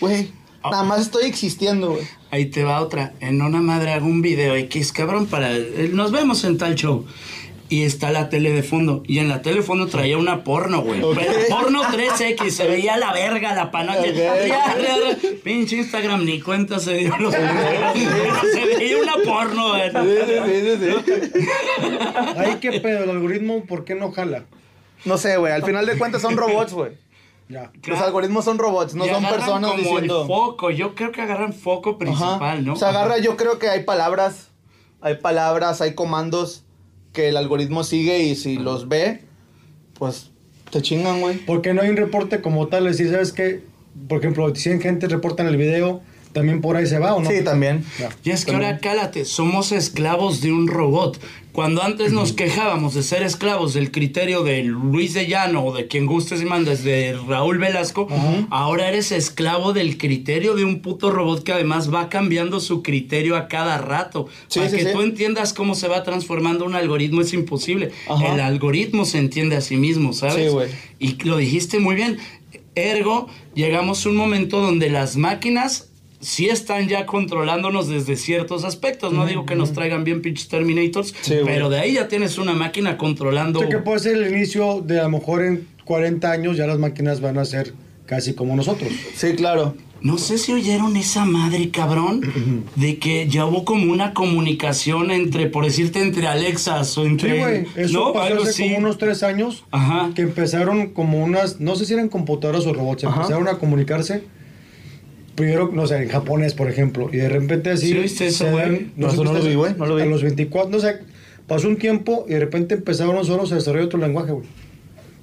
güey, nada más estoy existiendo, güey. Ahí te va otra. En una madre hago un video X, cabrón, para... eh, Nos vemos en tal show. Y está la tele de fondo. Y en la tele de fondo traía una porno, güey. Pero Porno 3X. Se veía la verga, la panocha. Ok. [laughs] Ya, ya, ya. Pinche Instagram ni cuenta se dio los [laughs] Se veía una porno, güey. Sí, sí, sí, sí, sí. Ahí qué pedo, el algoritmo, ¿por qué no jala? No sé, güey, al final de cuentas son robots, güey. Ya. Los algoritmos son robots, no Y son personas como diciendo... el foco. Yo creo que agarran foco Ajá. principal, ¿no? Se agarra, yo creo que hay palabras, hay palabras, hay comandos que el algoritmo sigue y si los ve, pues te chingan, güey. Porque no hay un reporte como tal, es decir, ¿sabes qué? Por ejemplo, si 100 gente reportan el video, también por ahí se va, ¿o no? Sí, también. Y es que ahora cálate, somos esclavos de un robot. Cuando antes nos quejábamos de ser esclavos del criterio de Luis de Llano o de quien gustes y mandes de Raúl Velasco, ahora eres esclavo del criterio de un puto robot que además va cambiando su criterio a cada rato. Sí, Para sí, que sí. tú entiendas cómo se va transformando un algoritmo es imposible. El algoritmo se entiende a sí mismo, ¿sabes? Sí, güey. Y lo dijiste muy bien. Ergo, llegamos a un momento donde las máquinas sí están ya controlándonos desde ciertos aspectos. No digo que nos traigan bien pinches Terminators, Sí, pero de ahí ya tienes una máquina controlando. O sea, que puede ser el inicio de a lo mejor en 40 años ya las máquinas van a ser casi como nosotros. Sí, claro. No sé si oyeron esa madre, cabrón, [clears throat] de que ya hubo como una comunicación entre, por decirte, entre Alexas o Sí, entre. güey. Eso ¿no? pasó hace así. como unos tres años. Ajá. Que empezaron como unas, no sé si eran computadoras o robots, Ajá. empezaron a comunicarse. Primero, no sé, en japonés, por ejemplo. Y de repente así. ¿Sí viste eso, se güey? No, eso lo vi, güey, no lo vi. A los 24, no sé, pasó un tiempo y de repente empezaron solos a desarrollar otro lenguaje, güey.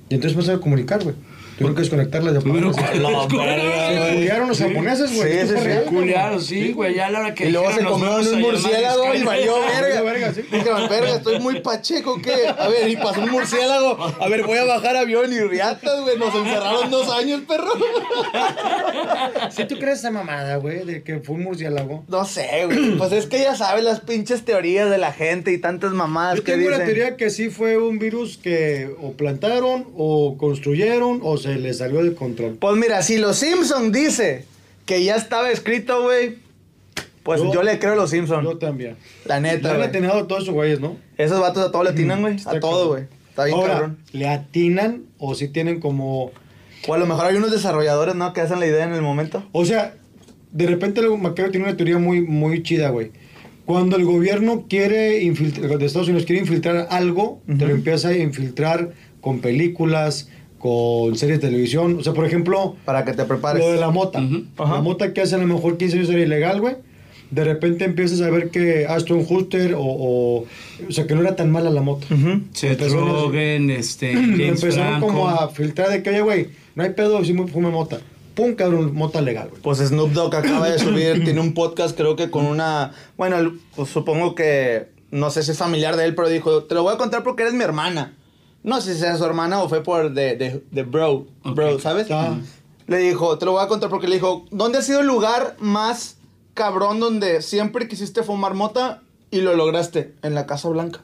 Y entonces empezaron a comunicar, güey. Tuvieron que desconectarlas de Pero, japonés. Se culiaron los japoneses, güey. Sí, sí, fue sí. güey. Culiado, sí, güey, ya a la hora que Y luego se comieron un murciélago y [laughs] valió verga. verga, sí. Dijeron, verga, estoy muy pacheco, ¿qué? A ver, y pasó un murciélago. A ver, voy a bajar avión y riatas, güey. Nos encerraron dos años, perro. [laughs] ¿Sí tú crees esa mamada, güey? De que fue un murciélago. No sé, güey. Pues es que ya sabes las pinches teorías de la gente y tantas mamadas Yo que tengo la dicen. teoría que sí fue un virus que o plantaron, o construyeron, o se les salió de control. Pues mira, si los Simpson dice que ya estaba escrito, güey, pues yo, Yo- le creo a los Simpson. Yo también. La Le neta, han güey. atinado a todos esos güeyes, ¿no? Esos vatos a todo le atinan, güey. A todo, güey. Está bien Ahora, cabrón. ¿le atinan o si tienen como... O a lo mejor hay unos desarrolladores, ¿no? Que hacen la idea en el momento. O sea, de repente el Macario tiene una teoría muy, muy chida, güey. Cuando el gobierno quiere infiltrar, de Estados Unidos quiere infiltrar algo, te lo empieza a infiltrar con películas, con series de televisión. O sea, por ejemplo, Para que te prepares. lo de la mota. Ujú. Ajá. La mota que hace a lo mejor 15 años era ilegal, güey. De repente empiezas a ver que Aston Huster o, o... O sea, que no era tan mala la mota. Ujú. Se Empezaron a- droguen, este, [clears throat] James Empezaron Franco. como a filtrar de que, oye, güey, no hay pedo si me fume mota. Pum, cabrón, mota legal, güey. Pues Snoop Dogg acaba de subir, tiene un podcast creo que con una, bueno, pues supongo que, no sé si es familiar de él, pero dijo, te lo voy a contar porque eres mi hermana. No sé si sea su hermana o fue por de, de, de bro, bro. ¿sabes? Ah. Le dijo, te lo voy a contar porque le dijo, ¿dónde ha sido el lugar más cabrón donde siempre quisiste fumar mota y lo lograste? En la Casa Blanca.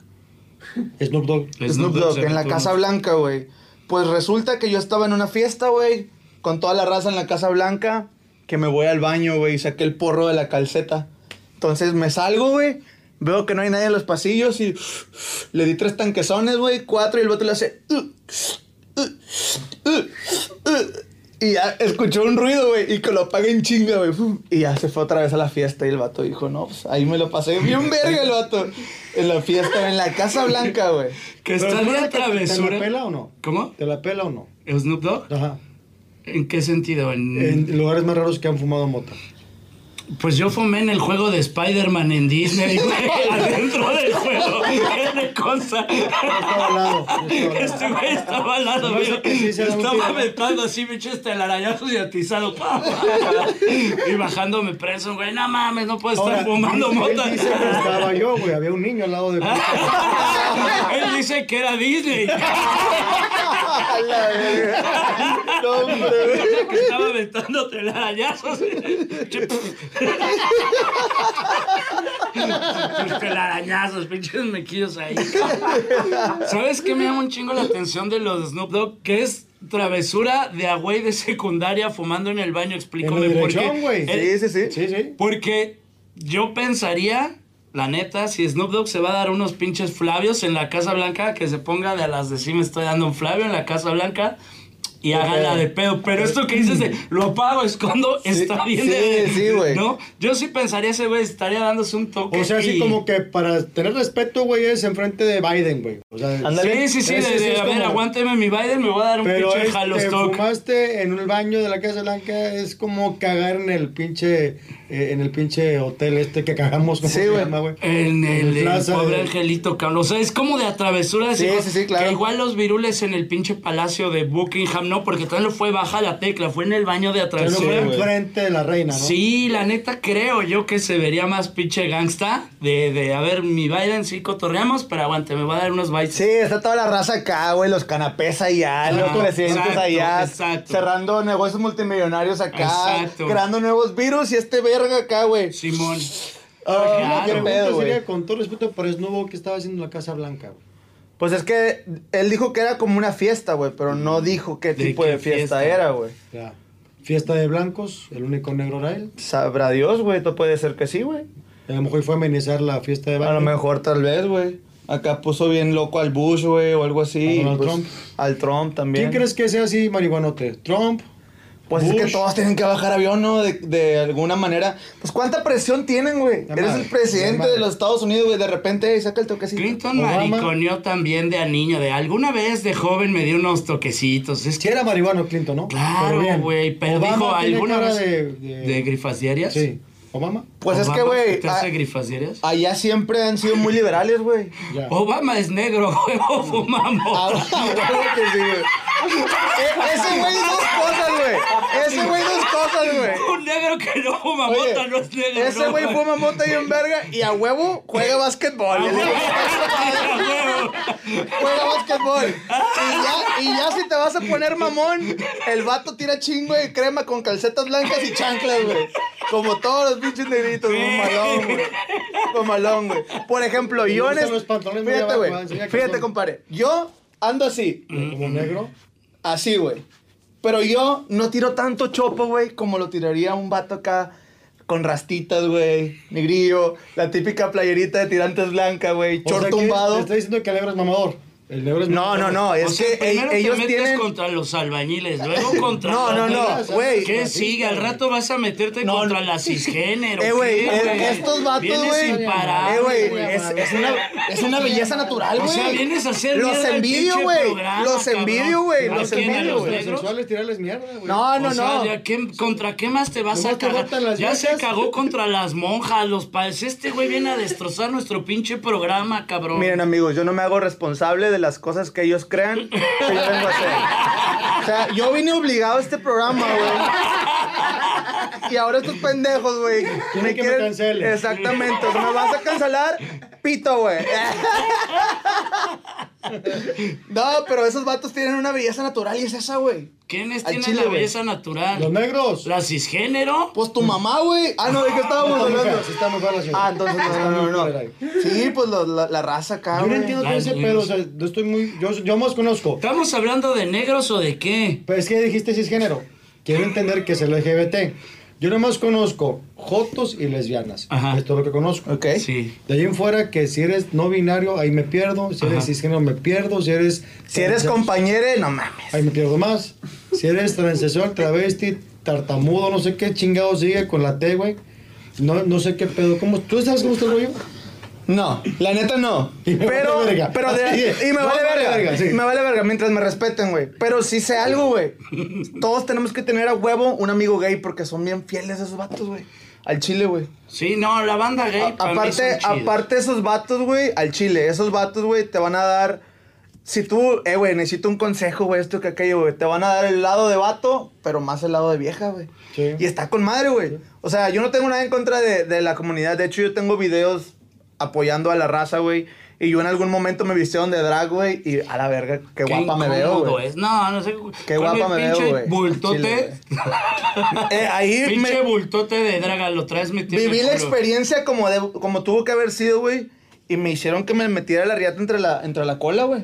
[laughs] Snoop Dogg. Snoop Dogg, en la Casa Blanca, güey. Pues resulta que yo estaba en una fiesta, güey, con toda la raza en la Casa Blanca, que me voy al baño, güey, y saqué el porro de la calceta. Entonces me salgo, güey, veo que no hay nadie en los pasillos y le di tres tanquezones, güey, cuatro, y el vato le hace... "Uh, uh, uh, uh", y ya escuchó un ruido, güey, y que lo apague en chinga, güey. Y ya se fue otra vez a la fiesta y el vato dijo, no, pues ahí me lo pasé bien [laughs] verga el vato. En la fiesta, en la Casa Blanca, güey. Que está ¿te de acuerdas que ¿Te travesura. la pela o no? ¿Cómo? ¿Te la pela o no? ¿Snoop Dogg? Ajá. ¿En qué sentido? En- En lugares más raros que han fumado mota. Pues yo fumé en el juego de Spider-Man en Disney, güey, [laughs] adentro del juego. ¿Qué me consta? estaba al lado. Este güey estaba al lado, No sé sí Estaba aventando así, pinches telarañazos y atizado. pa, pa. Y bajándome preso, güey. No mames, no puedo estar Ahora, fumando él mota. dice que estaba yo, güey. Había un niño al lado de mí. [laughs] Él dice que era Disney. [laughs] No, hombre. Que estaba aventando telarañazos. Tus telarañazos, pinches mequillos ahí. ¿Sabes qué me llama un chingo la atención de los Snoop Dogg? Que es travesura de a güey de secundaria fumando en el baño. Explícame por qué. güey. Él- Sí, sí, sí. Sí, sí. Porque yo pensaría, la neta, si Snoop Dogg se va a dar unos pinches Flavios en la Casa Blanca, que se ponga de a las de sí me estoy dando un Flavio en la Casa Blanca y háganla de pedo. Pero esto que dices de lo apago, escondo, está bien sí, de. sí, güey. ¿No? Yo sí pensaría ese güey estaría dándose un toque. O sea, así y- como que para tener respeto, güey, es enfrente de Biden, güey. O sea. Sí, sí, sí, de, sí de, a ver, como- aguánteme mi Biden, me voy a dar un Pero pinche este, jalostock. fumaste en el baño de la Casa Blanca es como cagar en el pinche eh, en el pinche hotel este que cagamos como Sí, güey. En el, el Plaza pobre de- angelito, cabrón. O sea, es como de atravesura. Sí, sí, sí, claro. Que igual los virules en el pinche palacio de Buckingham, no, porque también lo fue baja la tecla, fue en el baño de Pero no atravesura. fue enfrente de la reina, ¿no? Sí, la neta creo yo que se vería más pinche gangsta de, de a ver, mi Biden sí cotorreamos, pero aguante, me va a dar unos bites. Sí, está toda la raza acá, güey, los canapés allá, los Exacto, presidentes exacto, allá, exacto. cerrando negocios multimillonarios acá, Exacto. creando nuevos virus y este verga acá, güey. Simón. Ah, Claro. Mi pregunta sería, con todo respeto por Snoop, ¿qué estaba haciendo en la Casa Blanca, güey? Pues es que él dijo que era como una fiesta, güey, pero no dijo qué ¿De tipo qué de fiesta, fiesta? era, güey. Ya. Fiesta de blancos, el único negro era él. Sabrá Dios, güey, puede ser que sí, güey. A lo mejor fue a amenizar la fiesta de A Biden. lo mejor tal vez, güey. Acá puso bien loco al Bush, güey, o algo así. A Donald pues, Trump. Al Trump también. ¿Quién crees que sea así marihuanote? ¿Trump? Pues es que todos tienen que bajar avión, ¿no? De, de alguna manera. Pues cuánta presión tienen, güey. Eres madre, el presidente de los Estados Unidos, güey. De repente "Ey, saca el toquecito. Clinton mariconeó también de a niño, de alguna vez de joven me dio unos toquecitos. Es Sí que era marihuano Clinton, ¿no? Claro, güey, pero Obama dijo alguna vez de, de, de- grifas diarias. Sí. ¿Obama? Pues es que, güey. ¿Te hace grifas diarias? Allá siempre han sido muy liberales, güey. Obama es negro, [laughs] huevo, fumamos. Ah, [laughs] que sí, güey. E- Ese güey dos cosas, güey. Ese güey dos cosas, güey. Un negro que no fuma Oye, mota no es negro. Ese no, güey fuma mota y en verga y a huevo juega básquetbol. [laughs] Huevo. Juega básquetbol. Y ya, y ya si te vas a poner mamón, el vato tira chingo de crema con calcetas blancas y chanclas, güey. Como todos los pinches negritos, mamalón, güey. Mamalón, güey. Por ejemplo, yo en este... Fíjate, güey. Fíjate, compadre. Yo ando así. Como negro. Así, güey. Pero yo no tiro tanto chopo, güey, como lo tiraría un vato acá con rastitas, güey, negrillo, la típica playerita de tirantes blanca, güey, short que tumbado. Te está diciendo que Alegre es mamador. El negro es No, no, no, O es sea, que primero e- ellos te metes tienen... contra los albañiles, luego [laughs] contra No, los no, no, güey. ¿Qué sigue? Al rato vas a meterte No, contra no. la [laughs] cisgénero. Eh, güey, ¿qué, es- estos vatos, güey. imparable, Eh, güey, es, es una, es una belleza natural, O güey. sea, vienes a hacer Los envidio, güey. Los envidio, güey. ¿A Los envidio, los güey. tirarles mierda, güey. No, no, o sea, no. ¿ya qué- ¿contra qué más te vas a cagar? Ya se cagó contra las monjas, los padres. Este güey viene a destrozar nuestro pinche programa, cabrón. Miren, amigos, yo no me hago responsable de las cosas que ellos crean que yo vengo a hacer. O sea, yo vine obligado a este programa, güey. Y ahora estos pendejos, güey. Quieren que me cancelen. Exactamente. O sea, me vas a cancelar, pito, güey. No, pero esos vatos tienen una belleza natural y es esa, güey. ¿Quiénes Al tienen chile, la güey. belleza natural? Los negros. ¿La cisgénero? Pues tu mamá, güey. Ah, no, ¿de qué estábamos [laughs] hablando? sí está muy fea la señora. Ah, entonces no, no, no, no. [laughs] Sí, pues lo- la, la raza acá, Yo no güey. entiendo todo ese pedo, o sea, yo estoy muy... Yo, yo más conozco. ¿Estamos hablando de negros o de qué? Pues es que dijiste cisgénero. Quiero entender que es el LGBT. Yo nomás conozco jotos y lesbianas. Ajá. Esto es lo que conozco. Ok. Sí. De ahí en fuera, que si eres no binario, ahí me pierdo. Si eres cisgénero, me pierdo. Si eres... Si eres compañero, no mames. Ahí me pierdo más. Si eres transexual, travesti, tartamudo, no sé qué chingado sigue con la T, güey. No, no sé qué pedo. ¿Cómo? ¿Tú sabes cómo está el rollo? No, la neta no. [laughs] Y me Pero, vale verga. pero de- y me No, vale verga. verga, sí. Me vale verga mientras me respeten, güey. Pero sí sé algo, güey. Todos tenemos que tener a huevo un amigo gay porque son bien fieles esos vatos, güey. Al chile, güey. Sí, no, la banda gay. A- para mí Aparte, aparte esos vatos, güey, al chile. Esos vatos, güey, te van a dar. Si tú, eh, güey, necesito un consejo, güey, esto que aquello, güey. Te van a dar el lado de vato, pero más el lado de vieja, güey. Sí. Y está con madre, güey. O sea, yo no tengo nada en contra de, de la comunidad. De hecho, yo tengo videos apoyando a la raza, güey. Y yo en algún momento me vistieron de drag, güey. Y a la verga, qué, Qué guapa me veo, incómodo güey. No, no sé. Qué guapa me veo, pinche güey. Bultote. Chile, Eh, ahí pinche me, bultote de draga, lo traes metido. viví la experiencia como, de, como tuvo que haber sido, güey. Y me hicieron que me metiera la riata entre la, entre la cola, güey.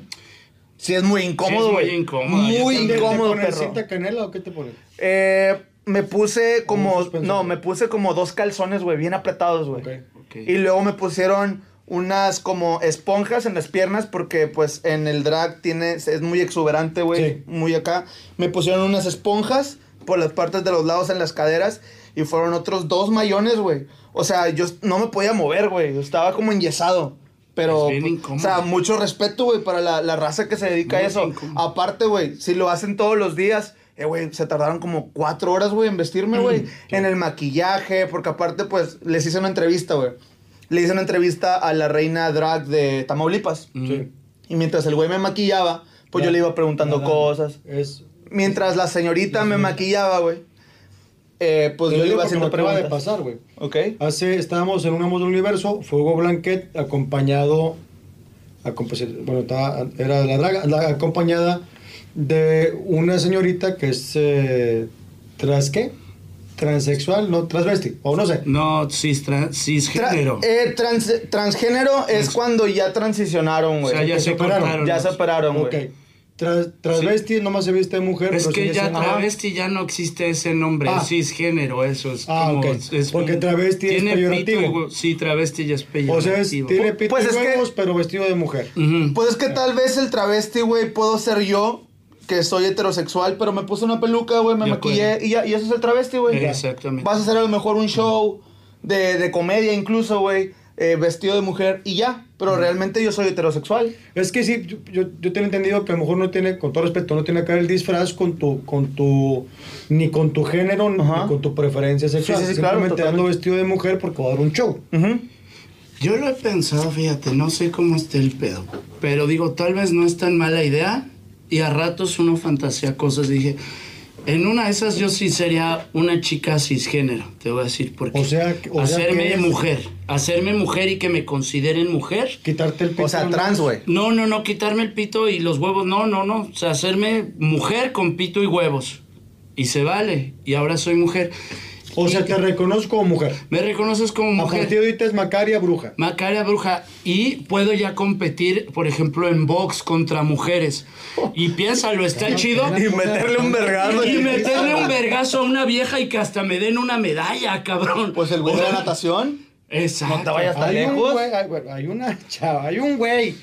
Sí, es muy incómodo, muy güey. incómodo, yo Muy también. ¿Te incómodo, pones perro. cinta canela o qué te pones? Eh, me puse como. No, me puse como dos calzones, güey, bien apretados, güey. Ok. Ok. Y luego me pusieron unas como esponjas en las piernas porque pues en el drag tiene es muy exuberante, güey, Sí. muy acá. Me pusieron unas esponjas por las partes de los lados en las caderas y fueron otros dos mayones, güey. O sea, yo no me podía mover, güey. Yo estaba como enyesado. Pero, pues, o sea, mucho respeto, güey, para la, la raza que se dedica Muy a eso. incómodo. Aparte, güey, si lo hacen todos los días, eh, güey, se tardaron como cuatro horas, güey, en vestirme, güey. [clears throat] En el maquillaje, porque aparte, pues, les hice una entrevista, güey. Le hice una entrevista a la reina drag de Tamaulipas. Sí. Y mientras el güey me maquillaba, pues yo le iba preguntando cosas. Es... Mientras la señorita me maquillaba, güey, eh, pues yo le iba me haciendo acaba de preguntas. pasar, güey. ¿Ok? Hace, estábamos en un Amos del Universo, Fuego Blanquet, acompañado, acompa- bueno, estaba- era la draga, la- acompañada de una señorita que es, eh, ¿tras qué? Transexual, no, transvesti, o no sé. No, cis, tra- Tra- cisgénero. eh, trans- transgénero es cuando ya transicionaron, o güey. sea, ya que se se operaron. cortaron. Ya los- se operaron, güey. Ok. Tras, transvesti nomás se viste de mujer, Es pero que sigue ya siendo- travesti ya no existe ese nombre, Ah. cisgénero, eso es Ah, como... ok. es Porque travesti es tiene peyorativo. pito sí, travesti ya es peyorativo. O sea, es- tiene pito Pues y es que- huevos, pero vestido de mujer. Ujú. Pues es que tal vez el travesti, güey, puedo ser yo, que soy heterosexual, pero me puse una peluca, güey, me maquillé y ya, y eso es el travesti, güey. Exactamente. Vas a hacer a lo mejor un show de, de comedia incluso, güey, eh, vestido de mujer y ya. Pero realmente yo soy heterosexual. Es que sí, yo, yo, yo tengo entendido que a lo mejor no tiene, con todo respeto, no tiene que ver el disfraz con tu, con tu, ni con tu género, Ajá. ni con tu preferencia sexual. Sí, sí, sí, claro, Simplemente ando totalmente. vestido de mujer porque voy a dar un show. Yo lo he pensado, fíjate, no sé cómo esté el pedo, pero digo, tal vez no es tan mala idea y a ratos uno fantasea cosas. Dije, en una de esas yo sí sería una chica cisgénero, te voy a decir, porque O sea, que- o sea hacerme mujer, hacerme mujer y que me consideren mujer. Quitarte el pito. O sea, trans, güey. No, no, no, quitarme el pito y los huevos, no, no, no, o sea, hacerme mujer con pito y huevos. Y se vale, y ahora soy mujer. O sea, te reconozco como mujer. Me reconoces como A mujer. partir de ahorita es Macaria Bruja. Macaria bruja y puedo ya competir, por ejemplo, en box contra mujeres. Y piénsalo, está chido. Y meterle un vergazo. Y meterle un vergazo a una vieja y que hasta me den una medalla, cabrón. Pues el güey de la natación. Exacto. No te vayas tan Hay un lejos. güey, hay, bueno, hay una chava, hay un güey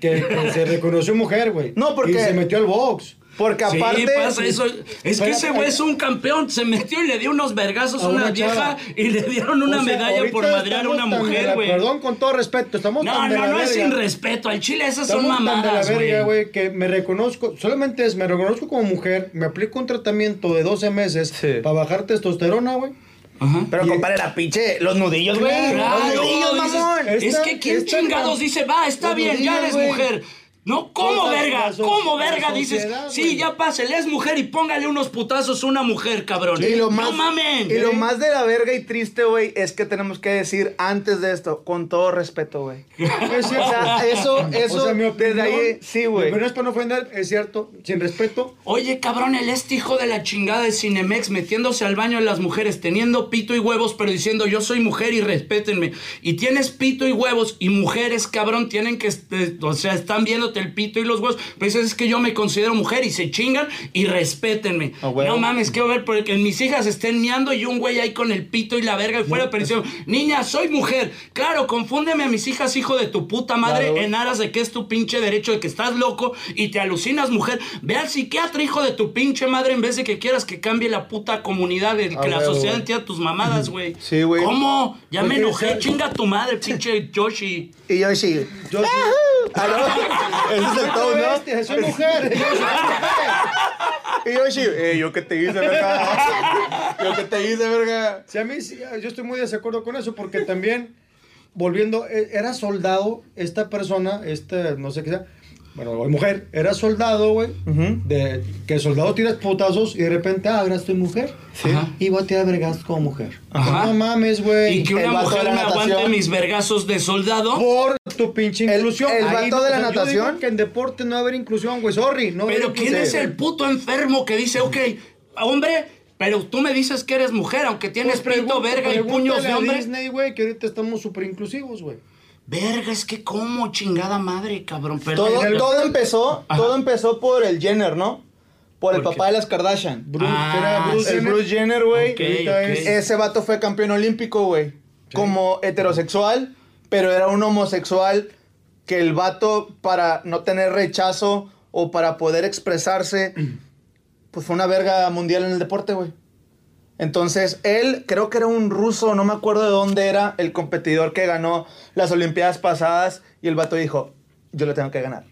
que, que se reconoció mujer, güey. No, porque- Y se metió al box. Porque Sí, aparte. pasa eso. Es que ese güey es un campeón. Se metió y le dio unos vergazos a una, una vieja chava. y le dieron una O sea, medalla por madrear a una de mujer, güey. Perdón, con todo respeto, estamos No, tan de no, la no es sin respeto. Al chile esas son Estamos tan de la mamadas, verga, güey. que me reconozco, solamente es, me reconozco como mujer, me aplico un tratamiento de 12 meses Sí. para bajar testosterona, güey. Ajá. Pero compadre, la pinche. Los nudillos, güey. Claro, los nudillos, mamón. es que quién chingados dice, va, está bien, ya eres mujer. No, ¿cómo verga? ¿Cómo verga? Dices, sí, güey. ya pásele, es mujer y póngale unos putazos a una mujer, cabrón. Y lo más, no mamen. Y lo más de la verga y triste, güey, es que tenemos que decir antes de esto, con todo respeto, güey. [laughs] O sea, eso, eso, O sea, mi opinión, desde ahí, sí, güey. Pero no es para no ofender, es cierto, sin respeto. Oye, cabrón, el este hijo de la chingada de Cinemex metiéndose al baño de las mujeres, teniendo pito y huevos, pero diciendo yo soy mujer y respétenme. Y tienes pito y huevos y mujeres, cabrón, tienen que, o sea, están el pito y los huevos. Dices, es que yo me considero mujer y se chingan y respétenme. Ah, huevo. no mames, quiero ver porque mis hijas estén miando y un güey ahí con el pito y la verga y fuera, pero diciendo, niña, soy mujer. Claro, confúndeme a mis hijas, hijo de tu puta madre, Claro. en aras de que es tu pinche derecho de que estás loco y te alucinas, mujer. Ve al psiquiatra, hijo de tu pinche madre, en vez de que quieras que cambie la puta comunidad, de que Ah, la huevo, sociedad entienda tus mamadas, güey. [clears throat] Sí, güey. ¿Cómo? Ya me Porque, enojé, o sea- chinga tu madre, pinche Yoshi. Y yo sí. Ese es el tono, ¿no? Bestia, soy mujer. yo soy mujer. [laughs] Y yo sí. Eh, yo qué te hice, verga. [laughs] Yo qué te hice, verga. Sí, a mí sí, yo estoy muy desacuerdo con eso porque también, volviendo, eh, era soldado esta persona, esta, no sé qué sea, bueno, o mujer, era soldado, güey, de que soldado tiras putazos y de repente, ah, ahora estoy mujer. Ajá. Y voy a tirar vergas como mujer. Ajá. No mames, güey. Y que una mujer me aguante mis vergazos de soldado. Por tu pinche El- inclusión. el Ahí vato no, de la o sea, yo natación. digo que en deporte no va a haber inclusión, güey, sorry. No Pero ¿quién es el puto enfermo que dice, ok, hombre, pero tú me dices que eres mujer, aunque tienes Pues pito, verga y puños de a hombre? Disney, güey, que ahorita estamos súper inclusivos, güey. Verga, es que como chingada madre, cabrón. Todo, el- todo empezó, Ajá. todo empezó por el Jenner, ¿no? Por el ¿Por papá qué? de las Kardashian. Bruce, Ah, Bruce el Jenner. Bruce Jenner, güey. Ese vato fue campeón olímpico, güey. Como heterosexual, pero era un homosexual que el vato, para no tener rechazo o para poder expresarse, [clears throat] pues fue una verga mundial en el deporte, güey. Entonces, él, creo que era un ruso, no me acuerdo de dónde era el competidor que ganó las Olimpiadas pasadas, y el vato dijo, yo lo tengo que ganar.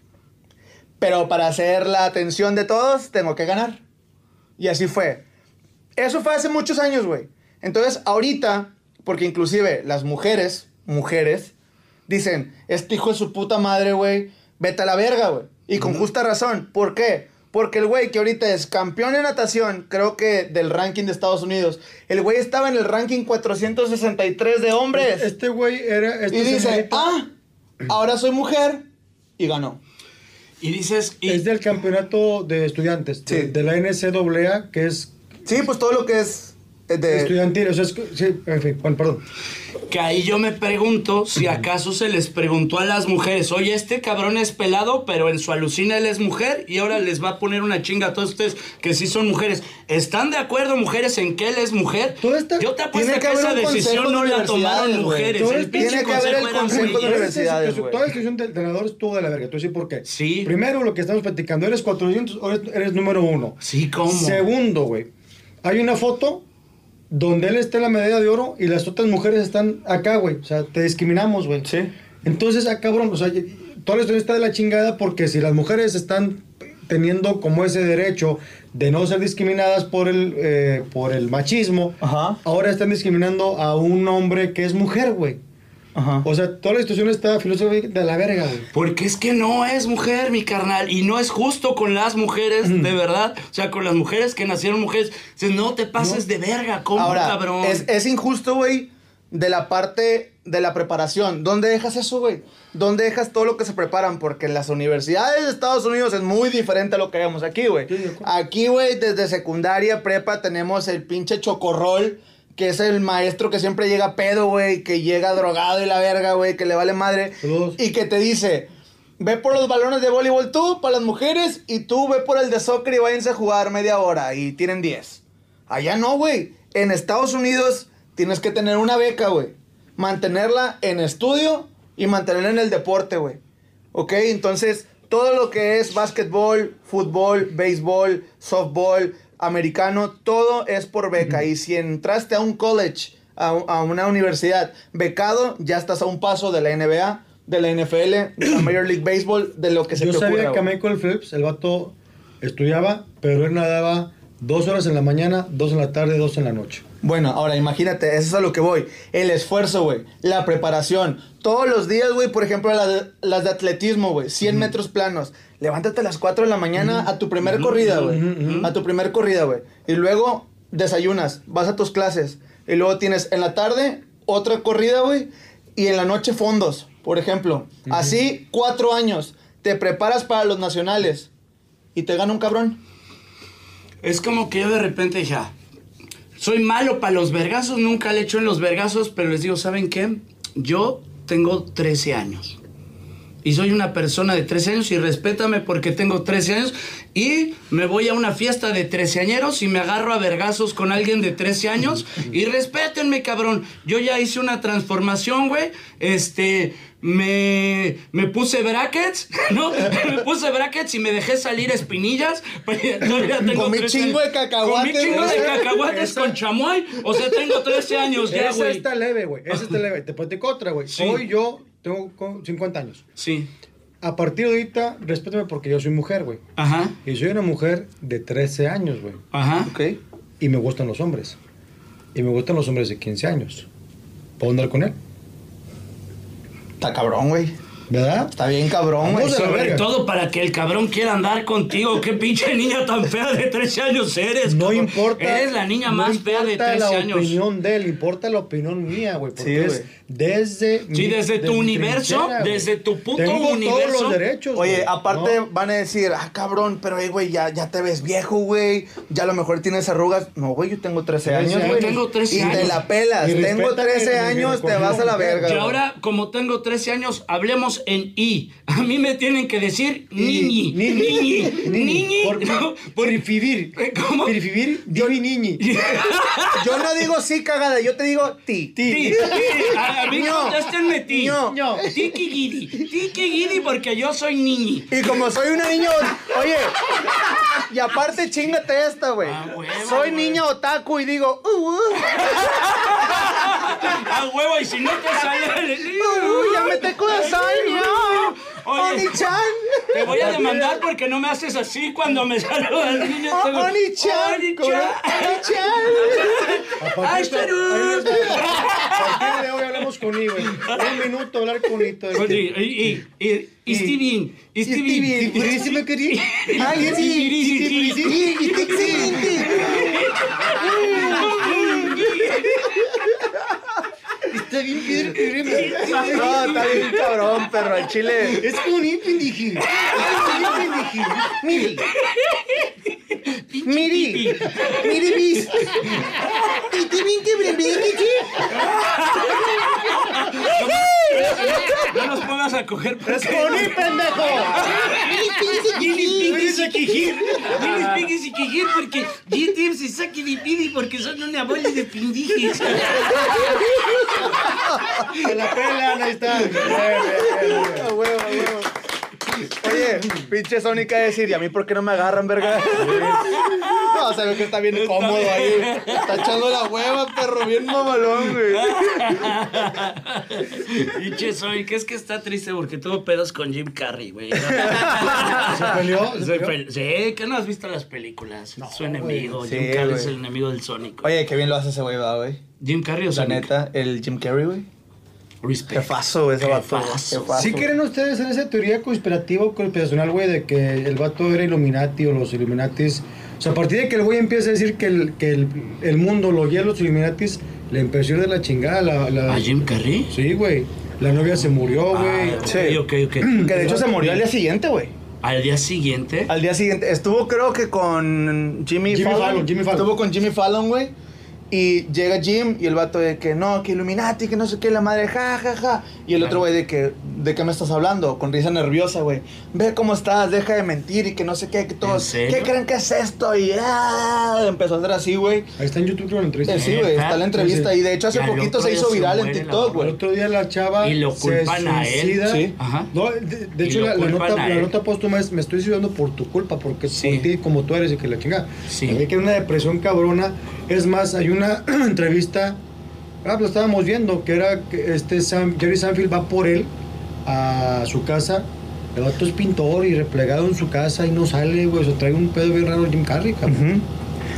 Pero para hacer la atención de todos, tengo que ganar. Y así fue. Eso fue hace muchos años, güey. Entonces, ahorita, porque inclusive las mujeres, mujeres, dicen, este hijo de su puta madre, güey, vete a la verga, güey. Y con justa razón. ¿Por qué? Porque el güey que ahorita es campeón de natación, creo que del ranking de Estados Unidos, el güey estaba en el ranking 463 de hombres. Este güey era. Este y dice, señorito ah, ahora soy mujer. Y ganó. Y dices, y, Es del campeonato de estudiantes, de, Sí. de la NCAA, que es Sí, pues todo lo que es de... estudiantil. O sea, es, sí, en fin, bueno, perdón. que ahí yo me pregunto si acaso se les preguntó a las mujeres, oye, este cabrón es pelado, pero en su alucina él es mujer y ahora les va a poner una chinga a todos ustedes que sí son mujeres. ¿Están de acuerdo, mujeres, en que él es mujer? Esta- yo te apuesto Tiene que, que haber esa decisión no de la tomaron mujeres. El Tiene que haber el consejo de universidades, güey. Toda la situación de entrenadores estuvo de la verga. A decir por qué. Sí. Primero, lo que estamos platicando, eres 400, ahora eres, eres número uno. Sí, ¿cómo? Segundo, güey, hay una foto donde él está en la medalla de oro y las otras mujeres están acá, güey. O sea, te discriminamos, güey. Sí. Entonces, ah, cabrón, o sea, toda la historia está de la chingada porque si las mujeres están teniendo como ese derecho de no ser discriminadas por el, eh, por el machismo, Ajá. ahora están discriminando a un hombre que es mujer, güey. Ajá. O sea, toda la situación está filosófica de la verga, güey. Porque es que no es mujer, mi carnal, y no es justo con las mujeres, de verdad. O sea, con las mujeres que nacieron mujeres. Dices, no te pases de verga, ¿cómo, Ahora, cabrón? Es, es injusto, güey, de la parte de la preparación. ¿Dónde dejas eso, güey? ¿Dónde dejas todo lo que se preparan? Porque en las universidades de Estados Unidos es muy diferente a lo que vemos aquí, güey. Aquí, güey, desde secundaria, prepa, tenemos el pinche chocorrol, que es el maestro que siempre llega pedo, güey, que llega drogado y la verga, güey, que le vale madre. Saludos. Y que te dice, ve por los balones de voleibol tú, para las mujeres, y tú ve por el de soccer y váyanse a jugar media hora y tienen 10. Allá no, güey. En Estados Unidos tienes que tener una beca, güey. Mantenerla en estudio y mantenerla en el deporte, güey. ¿Ok? Entonces, todo lo que es básquetbol, fútbol, béisbol, softball, americano, todo es por beca. Y si entraste a un college, a, a una universidad becado, ya estás a un paso de la NBA, de la NFL, de la Major League Baseball, de lo que se Yo te sabía ocurra, que a güey. Michael Phelps, el vato estudiaba, pero él nadaba dos horas en la mañana, dos en la tarde, dos en la noche. Bueno, ahora imagínate, eso es a lo que voy. El esfuerzo, güey. La preparación. Todos los días, güey, por ejemplo, las de, las de atletismo, güey. 100 metros planos. Levántate a las 4 de la mañana a tu primer corrida, güey. A tu primer corrida, güey. Y luego desayunas, vas a tus clases. Y luego tienes en la tarde otra corrida, güey. Y en la noche fondos, por ejemplo. Así, cuatro años. Te preparas para los nacionales. Y te gana un cabrón. Es como que yo de repente dije, ah, soy malo para los vergazos, nunca le he hecho en los vergazos, pero les digo, ¿saben qué? Yo tengo 13 años. Y soy una persona de 13 años y respétame porque tengo 13 años y me voy a una fiesta de 13 añeros y me agarro a vergazos con alguien de 13 años y respétenme, cabrón. Yo ya hice una transformación, güey. Este, me, me puse brackets, [laughs] ¿no? me puse brackets y me dejé salir espinillas. [laughs] Todavía tengo Comí 13 chingo de cacahuates, Comí chingo de cacahuates Esa- con chamoy. O sea, tengo 13 años ya, Esa güey. está leve, güey. Esa está leve. Te platico otra, güey. Sí. Hoy yo tengo co- 50 años. Sí. A partir de ahorita, respétame porque yo soy mujer, güey. Ajá. Y soy una mujer de 13 años, güey. Ajá. ¿Ok? Y me gustan los hombres. Y me gustan los hombres de 15 años. ¿Puedo andar con él? Está cabrón, güey. ¿Verdad? Está bien cabrón, güey. La Sobre todo para que el cabrón quiera andar contigo. Qué pinche [laughs] niña tan fea de 13 años eres. No cabrón. importa. Eres la niña no más fea de importa 13 la años. opinión de él, importa la opinión mía, güey. Porque Sí, es desde. Sí, mi- desde tu universo, desde tu puto Tengo todos universo. los derechos. Oye, aparte No. van a decir, ah, cabrón, pero, eh, güey, ya, ya te ves viejo, güey. Ya a lo mejor tienes arrugas. No, güey, yo tengo 13 13 años, años. güey. Tengo 13 y te años. la pelas. Y tengo respeta 13 que- años, te vas a la verga. Y ahora, como tengo 13 años, hablemos en I. A mí me tienen que decir niñi. Niñi. Niñi. Por, No, por vivir. ¿Cómo? Por vivir, yo mi niñi. [laughs] Yo no digo sí, cagada, yo te digo ti. Ti, ti, a mí No. contéstenme ti. No. No. Tiki guidi. Tiki guidi porque yo soy niñi. Y como soy una niña, oye, y aparte chingate esta, güey. Ah, soy güey. niña otaku y digo, uh, uh, A [laughs] huevo, y si no te sale. [laughs] uh, ya me te kudasai, no. Oye. Oni-chan. Te voy a demandar porque no me haces así cuando me [laughs] saludas, niño. O- Te voy- Oni-chan. Oni-chan. Oni-chan. [laughs] Ay, A salud. partir [laughs] de hoy hablamos con I, güey. Un minuto hablar con Ito. Oye, y, y, y, y Steven, y Steven. ¿Y por eso me quería? Ay, sí. Y- y- y- excelente. Está bien, Pedro, que No, está bien cabrón, perro, al chile. Es con I, pendejí. Es I, pendejí. Miri. Miri. Miri bis. Y te bien que. No nos pongas a coger Es con I, pendejo. Piquis y quijir. Piquis y quijir porque GTM se saque de pidi porque son una bola de pindijes. Se la pelan, ahí está. [laughs] A huevo, a huevo. Oye, pinche Sónica decir, ¿y a mí por qué no me agarran, verga? No, se ve que está bien cómodo ahí. Está echando la hueva, perro, bien mamalón, güey. Pinche soy, que es que está triste porque tuvo pedos con Jim Carrey, güey. [laughs] ¿Se peleó? Sí, que no has visto las películas. Su enemigo. Sí, Jim Carrey es el enemigo del Sonic. Oye, qué bien lo hace ese güey, va, güey. Jim Carrey o La Sonic. neta, el Jim Carrey, güey. Respect. Jefazo, ese Qué vato. ¿Sí creen ustedes en esa teoría conspirativa o conspiracional, güey, de que el vato era Illuminati o los Illuminatis? O sea, a partir de que el güey empieza a decir que el, que el, el mundo lo guía a los Illuminatis, le empezó a ir de la chingada. La, la- ¿A Jim Carrey? Sí, güey. La novia se murió, güey. Ah, Sí. ok, ok, ok. [clears throat] Que de hecho se murió al día siguiente, güey. Al día siguiente. Al día siguiente. Estuvo creo que con Jimmy, Jimmy Fallon. Fallon, Jimmy Fallon. Estuvo con Jimmy Fallon, güey. Y llega Jim y el vato de que no, que Illuminati, que no sé qué, la madre, ja, ja, ja. Y el otro güey de que, ¿de qué me estás hablando? Con risa nerviosa, güey. Ve cómo estás, deja de mentir y que no sé qué, que todos? ¿qué creen que es esto? Y ah, empezó a hacer así, güey. Ahí está en YouTube la entrevista. Sí, güey, está la entrevista. Y de hecho hace poquito se hizo se viral en TikTok, El güey. otro día la chava Y lo se culpan a él. suicida. Sí. Ajá. No, de, hecho la, nota, póstuma es me estoy suicidando por tu culpa, porque Sí. por ti como tú eres y que la chingada. Sí. Que una depresión cabrona. Es más, hay una [clears throat] entrevista, ah, lo estábamos viendo, que era que este Sam- Jerry Sanfield va por él a su casa. El vato es pintor y replegado en su casa y no sale, güey. O sea, trae un pedo bien raro Jim Carrey, cabrón.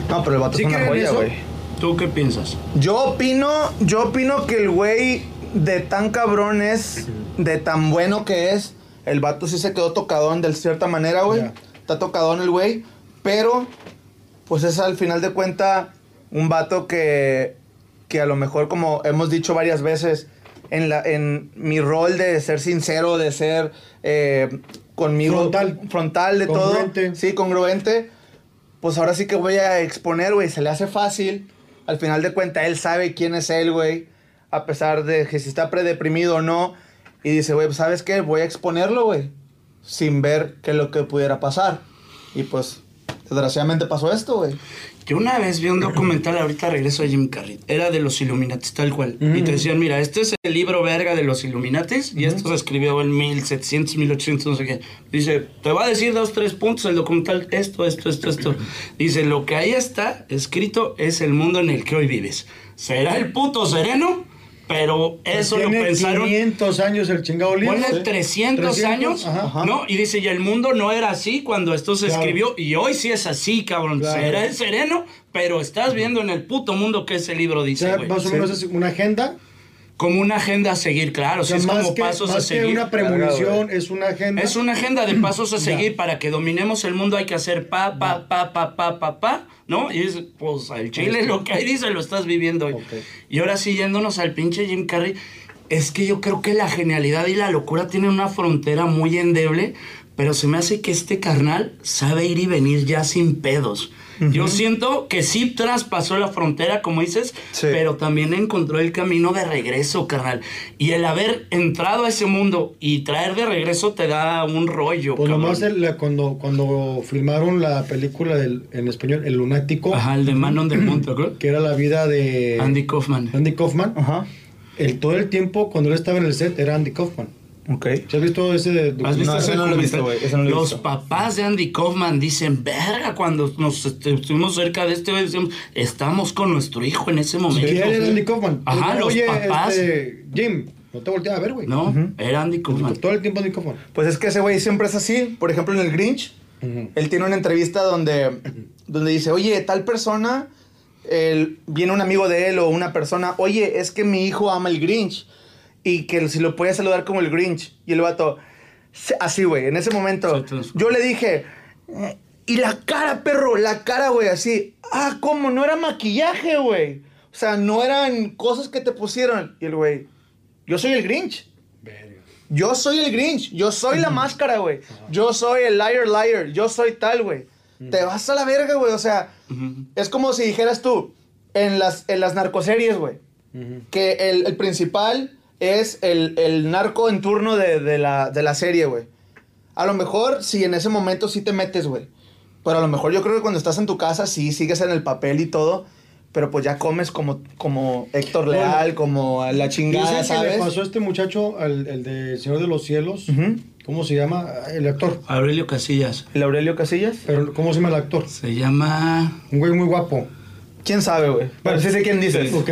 No, pero el vato ¿Sí es una joya, eso? güey. ¿Tú qué piensas? Yo opino, yo opino que el güey de tan cabrón es, de tan bueno que es, el vato sí se quedó tocadón de cierta manera, güey. Ya. Está tocadón el güey, pero pues es al final de cuenta un vato que, que a lo mejor como hemos dicho varias veces, en, la, en mi rol de ser sincero, de ser eh, conmigo Frontal. frontal de Congruente. todo, sí, congruente, pues ahora sí que voy a exponer, güey, se le hace fácil. Al final de cuentas, él sabe quién es él, güey. A pesar de que si está predeprimido o no. Y dice, güey, pues, ¿sabes qué? Voy a exponerlo, güey. Sin ver qué es lo que pudiera pasar. Y pues, desgraciadamente pasó esto, güey. Yo una vez vi un documental, ahorita regreso a Jim Carrey, era de los Illuminati, tal cual. Y te decían, mira, este es el libro verga de los Illuminatis y esto se escribió en 1700, 1800, no sé qué. Dice, te va a decir dos, tres puntos el documental, esto, esto, esto, esto. Dice, lo que ahí está escrito es el mundo en el que hoy vives. ¿Será el puto sereno? Pero eso lo pensaron... 500 años el chingado libro. Ponle Sí. 300, 300, años, ajá. ¿no? Y dice, y el mundo no era así cuando esto se Claro. escribió, y hoy sí es así, cabrón. Claro. Será el sereno, pero estás viendo en el puto mundo que ese libro O dice, sea, güey. más o menos es una agenda. Como una agenda a seguir, claro, O sea, sí es más, como que, pasos a más que seguir. una premonición, es una agenda. Es una agenda de [clears throat] pasos a Ya. seguir para que dominemos el mundo. Hay que hacer pa, pa, pa, pa, pa, pa, pa, ¿no? Y es, pues, al chile lo que ahí dice lo estás viviendo hoy. Ok. Y ahora sí, yéndonos al pinche Jim Carrey, es que yo creo que la genialidad y la locura tienen una frontera muy endeble, pero se me hace que este carnal sabe ir y venir ya sin pedos. Yo siento que sí traspasó la frontera, como dices, Sí. pero también encontró el camino de regreso, carnal. Y el haber entrado a ese mundo y traer de regreso te da un rollo, Pues nomás el- la- cuando, cuando filmaron la película del, en español, El Lunático, Ajá, el de Man on the Moon, ¿te acuerdas? que era la vida de Andy Kaufman. Andy Kaufman, Ajá. el, todo el tiempo cuando él estaba en el set era Andy Kaufman. Ok. ¿Se has visto ese de, ¿Has visto No, ese no lo he visto, güey, no lo Los visto. papás de Andy Kaufman dicen, verga, cuando nos estuvimos cerca de este, güey, estamos con nuestro hijo en ese momento. ¿Quién era Andy Kaufman? Ajá, los Oye, papás. este, Jim, no te volteas a ver, güey. No, era Andy Kaufman. Todo el tiempo Andy Kaufman. Pues es que ese güey siempre es así. Por ejemplo, en el Grinch, él tiene una entrevista donde, donde dice, oye, tal persona, él- viene un amigo de él o una persona, oye, es que mi hijo ama el Grinch y que si lo puede saludar como el Grinch. Y el vato, "Sí", así, güey, en ese momento, yo le dije, "Eh, y la cara, perro, la cara, güey, así, ah, ¿cómo? No era maquillaje, güey. O sea, no eran cosas que te pusieron. Y el güey, yo soy el Grinch. Yo soy el Grinch, yo soy la máscara, güey. Yo soy el liar liar, yo soy tal, güey. Te vas a la verga, güey. O sea, es como si dijeras tú, en las, en las narcoseries, güey, que el, el principal es el, el narco en turno de, de la, de la serie, güey. A lo mejor, sí, en ese momento sí te metes, güey. Pero a lo mejor yo creo que cuando estás en tu casa, sí, sigues en el papel y todo. Pero pues ya comes como, como Héctor Leal, como a la chingada, que le ¿sabes? pasó a este muchacho, al, el de Señor de los Cielos. Ujú. ¿Cómo se llama? El actor. Aurelio Casillas. ¿El Aurelio Casillas? Pero, ¿cómo se llama el actor? Se llama Un güey muy guapo. ¿Quién sabe, güey? Pero sí sé quién dices. Ok.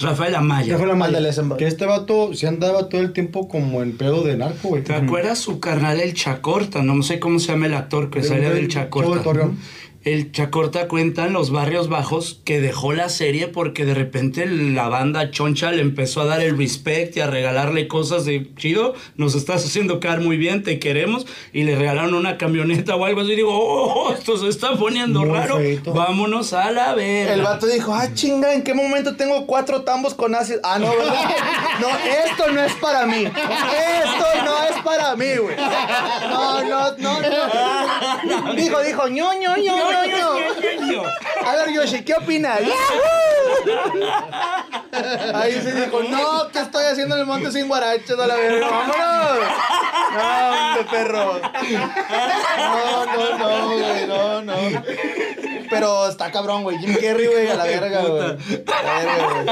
Rafael Amaya. Ya fue la malla. Ándale, ese- Que este vato se andaba todo el tiempo como en pedo de narco, güey. ¿Te acuerdas su carnal el Chacorta? No sé cómo se llama el actor que salía del Chavo de Chacorta. Torreón. El Chacorta cuenta en los barrios bajos que dejó la serie porque de repente la banda choncha le empezó a dar el respect y a regalarle cosas de chido, nos estás haciendo quedar muy bien, te queremos, y le regalaron una camioneta o algo así. Y digo, oh, esto se está poniendo Muy raro, feito. vámonos a la verga. El vato dijo, ah, chinga, ¿en qué momento tengo cuatro tambos con ácido? Ah, no, ¿verdad? No, esto no es para mí. Esto no es para mí, güey. No, no, no, no. [laughs] Dijo, dijo, ño, ño, ño, ño. A ver, Yoshi, ¿qué opinas? Ahí se dijo, no, ¿qué estoy haciendo en el monte sin guarachas a la verga? ¡Vámonos! No, hombre, perro. No, no, no, güey, no, no. Pero está cabrón, güey. Jim Carrey, güey, a la verga, güey. A la verga,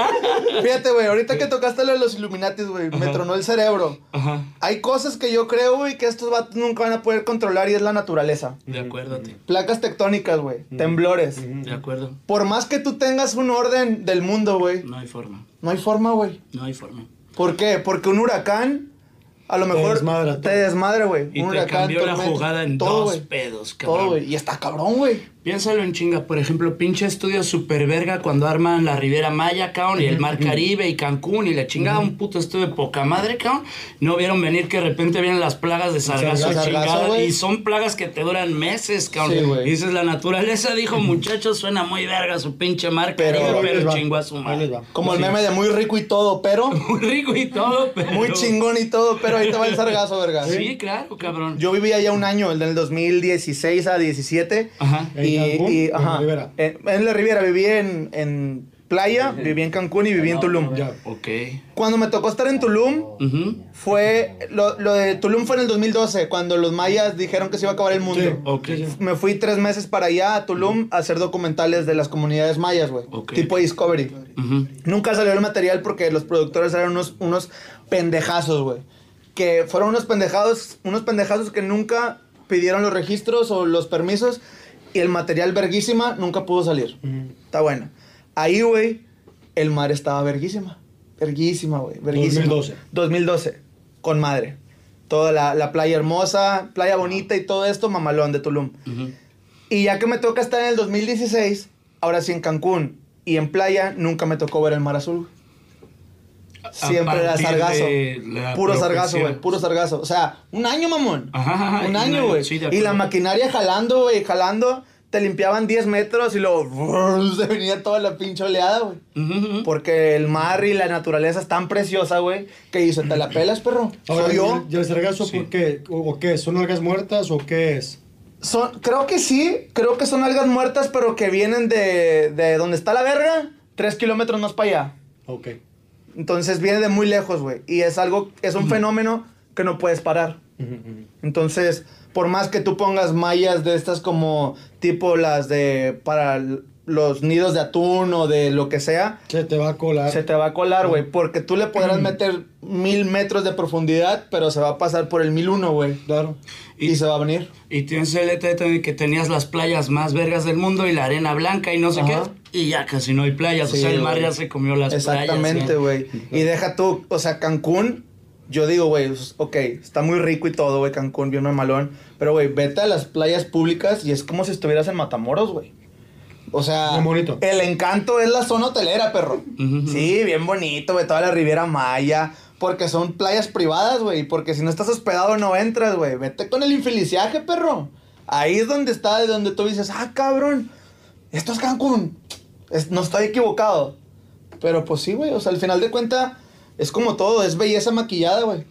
güey. Fíjate, güey, ahorita que tocaste lo de los Illuminatis, güey, me tronó el cerebro. Ajá. Hay cosas que yo creo, güey, que estos vatos nunca van a poder controlar y es la naturaleza. De acuerdo ti. Placas tectónicas, güey. Temblores. De acuerdo. Por más que tú tengas un orden del mundo, güey, No hay forma. no hay forma, güey. No hay forma. ¿Por qué? Porque un huracán a lo mejor desmadra todo. te desmadra, güey. Y Un te huracán, cambió la tormenta, jugada en todo, dos pedos, Todo, cabrón. güey. Y está cabrón, güey. Piénsalo en chinga, por ejemplo, pinche estudio super verga cuando arman la Riviera Maya, cabrón, y el Mar Caribe y Cancún y la chingada, un puto estudio de poca madre, cabrón. No vieron venir que de repente vienen las plagas de sargazo, Sargazo, chingada, y son plagas que te duran meses, cabrón. Sí, dices, la naturaleza dijo, muchachos, suena muy verga su pinche Mar Pero- Caribe, pero va, chingó a su madre. Como el meme de muy rico y todo, pero... [laughs] Muy rico y todo, [laughs] pero... Muy chingón y todo, pero ahí te va el sargazo, verga. Sí, claro, cabrón. Yo viví allá un año, el del 2016 a 17. Ajá. ¿En Y, Cancún y- en ajá, la Ribera? En, en la Riviera, viví en, en playa, viví en Cancún y viví en Tulum. Ya. Ok. Cuando me tocó estar en Tulum, Ujú. fue... Lo, lo de Tulum fue en el 2012, cuando los mayas dijeron que se iba a acabar el mundo. Sí. Ok. Sí, sí. Me fui tres meses para allá a Tulum a hacer documentales de las comunidades mayas, güey. Ok. Tipo Discovery. Ujú. Nunca salió el material porque los productores eran unos, unos pendejazos, güey. Que fueron unos pendejazos, unos pendejazos que nunca pidieron los registros o los permisos y el material verguísima nunca pudo salir. Está bueno. Ahí, güey, el mar estaba verguísima. Verguísima, güey. Verguísima. 2012. 2012. Con madre. Toda la, la playa hermosa, playa bonita y todo esto, mamalón de Tulum. Y ya que me toca estar en el 2016, ahora sí en Cancún y en playa, nunca me tocó ver el mar azul. Siempre era sargazo. la Puro sargazo, güey. Puro sargazo. O sea, un año, mamón. Ajá, ajá, un año, güey. sí, de y la maquinaria jalando, güey, jalando. Te limpiaban 10 metros y luego brrr, [laughs] se venía toda la pinche oleada, güey. Porque el mar y la naturaleza es tan preciosa, güey, que dice, te la pelas, perro. Ahora, Soy yo. ¿y el sargazo Sí. por qué? ¿O, o qué? ¿Son algas muertas o qué es? Son, creo que sí, creo que son algas muertas, pero que vienen de, de donde está la verga, tres kilómetros más para allá. Ok. Entonces viene de muy lejos, güey. Y es algo, es un fenómeno que no puedes parar. Entonces, por más que tú pongas mallas de estas como tipo las de para los nidos de atún o de lo que sea, Se te va a colar. se te va a colar, güey. Porque tú le podrás [clears throat] meter mil metros de profundidad, pero se va a pasar por el mil uno, güey. Claro. Y, se va a venir. Y tienes el detalle de que tenías las playas más vergas del mundo y la arena blanca y no sé Ajá. qué. Y ya casi no hay playas. Sí, o sea, el mar ya se comió las Exactamente, playas. güey. Y deja tú, o sea, Cancún, yo digo, güey, pues, ok, está muy rico y todo, güey, Cancún, bien malón. Pero, güey, vete a las playas públicas y es como si estuvieras en Matamoros, güey. O sea, Bien bonito. el encanto es la zona hotelera, perro. Sí, bien bonito, güey, toda la Riviera Maya. Porque son playas privadas, güey. Porque si no estás hospedado no entras, güey. Vete con el infeliciaje, perro. Ahí es donde está, de donde tú dices, ah, cabrón, esto es Cancún. Es- no estoy equivocado. Pero pues sí, güey. O sea, al final de cuenta, es como todo, es belleza maquillada, güey.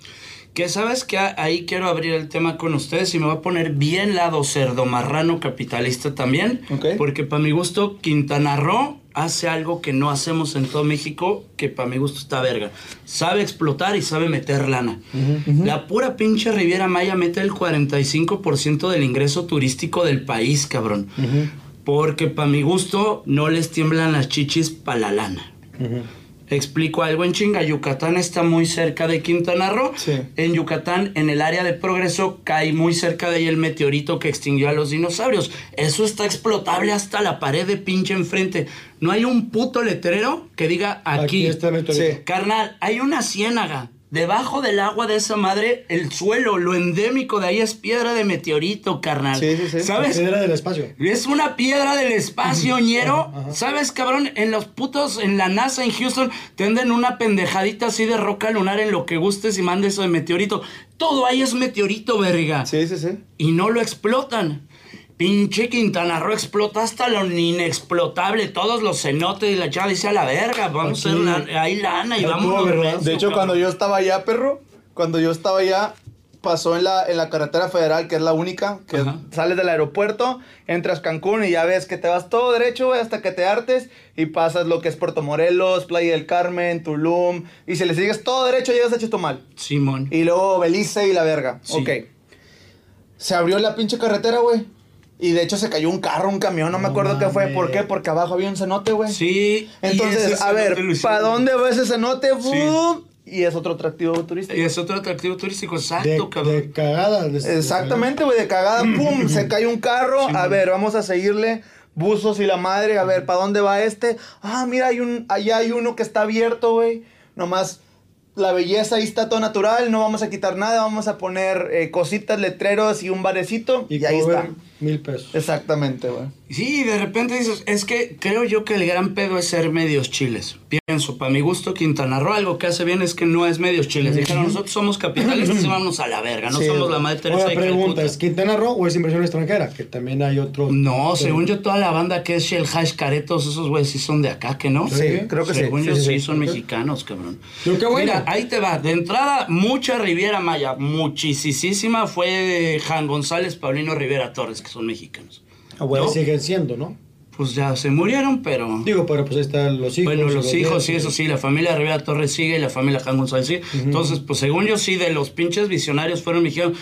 Que sabes que ahí quiero abrir el tema con ustedes y me voy a poner bien lado cerdo marrano capitalista también. Porque para mi gusto, Quintana Roo hace algo que no hacemos en todo México, que para mi gusto está verga. Sabe explotar y sabe meter lana. La pura pinche Riviera Maya mete el 45% del ingreso turístico del país, cabrón. Porque para mi gusto no les tiemblan las chichis para la lana. Explico algo en chinga. Yucatán está muy cerca de Quintana Roo. Sí. En Yucatán, en el área de progreso, cae muy cerca de ahí el meteorito que extinguió a los dinosaurios. Eso está explotable hasta la pared de pinche enfrente. No hay un puto letrero que diga aquí. Aquí está el meteorito. Sí. Carnal, hay una ciénaga. Debajo del agua de esa madre, el suelo, lo endémico de ahí es piedra de meteorito, carnal. Sí, sí, sí. ¿Sabes? Piedra del espacio. Es una piedra del espacio, ñero. ¿Sabes, cabrón? En los putos, en la NASA en Houston, tenden una pendejadita así de roca lunar en lo que gustes y mandes eso de meteorito. Todo ahí es meteorito, verga. Sí, sí, sí. Y no lo explotan. Pinche Quintana Roo explota hasta lo inexplotable. Todos los cenotes y la chava dice a la verga. Vamos a hacer la- ahí lana y Aquí vamos verdad. De hecho, cuando yo estaba allá, perro, cuando yo estaba allá, pasó en la, en la carretera federal, que es la única, que Ajá. sales del aeropuerto, entras Cancún y ya ves que te vas todo derecho, güey, hasta que te hartes y pasas lo que es Puerto Morelos, Playa del Carmen, Tulum, y si le sigues todo derecho llegas a Chetumal. Simón. Y luego Belice y la verga. Sí. Ok. Se abrió la pinche carretera, güey. Y de hecho se cayó un carro, un camión, no me acuerdo qué fue. ¿Por qué? Porque abajo había un cenote, güey. Sí. Entonces, a ver. ¿para dónde va ese cenote? ¡Bum! Y es otro atractivo turístico. Y es otro atractivo turístico, De, exacto, cabrón. de cagada. de- Exactamente, güey, de cagada, [laughs] pum, se cae un carro. a ver, vamos a seguirle. Buzos y la madre, a ver, ¿para dónde va este? Ah, mira, hay un, allá hay uno que está abierto, güey. Nomás la belleza ahí está todo natural, no vamos a quitar nada, vamos a poner eh, cositas, letreros y un barecito. Y, Y, ahí está. Mil pesos. Exactamente, güey. Sí, de repente dices, es que creo yo que el gran pedo es ser medios chiles. Pienso, para mi gusto, Quintana Roo algo que hace bien es que no es medios chiles. Dijeron, nosotros somos capitalistas y vámonos a la verga, no Sí, somos la madre Teresa Ahora de pregunta. ¿es Quintana Roo o es inversión extranjera? Que también hay otro. No, según yo, toda la banda que es Shell Hash Caretos, esos güeyes sí son de acá, ¿que no? Sí, creo que sí. Según yo, Sí, sí, sí, sí. son mexicanos, cabrón. Pero qué bueno. Mira, ahí te va. De entrada, mucha Riviera Maya, muchísima fue de Jan González, Paulino Rivera Torres, que son mexicanos. Ah, bueno, ¿no? siguen siendo, ¿no? Pues ya se murieron, pero... Digo, pero pues ahí están los hijos. Bueno, y los hijos, sí, eso sí, la familia Rivera Torres sigue y la familia Jan González sigue. Entonces, pues según yo sí, de los pinches visionarios fueron mexicanos.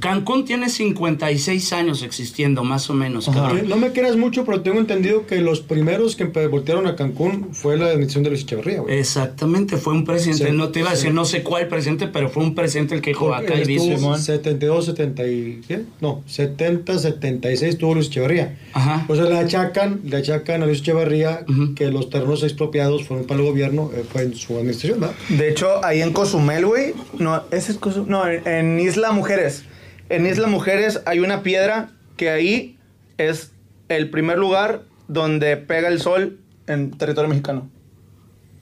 Cancún tiene 56 años existiendo, más o menos, No me quieras mucho, pero tengo entendido que los primeros que voltearon a Cancún fue la administración de Luis Echeverría, güey. Exactamente, fue un presidente, Sí, no te iba a decir no sé cuál presidente, pero fue un presidente el que dijo acá y estuvo dice. 72, 70 y... ¿qué? No, 70, 76 tuvo Luis Echeverría. Ajá. O sea, le achacan, le achacan a Luis Echeverría que los terrenos expropiados fueron para el gobierno, eh, fue en su administración, ¿verdad? De hecho, ahí en Cozumel, güey. No, ese es Cozumel. No, en, en Isla Mujeres. En Isla Mujeres hay una piedra que ahí es el primer lugar donde pega el sol en territorio mexicano.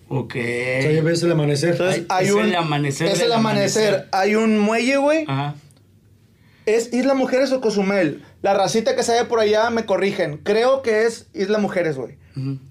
Ok. Ya ves el amanecer. Entonces, hay es un. el amanecer Es el amanecer. amanecer. Hay un muelle, güey. Ajá. ¿Es Isla Mujeres o Cozumel? La racita que se ve por allá me corrigen. Creo que es Isla Mujeres, güey.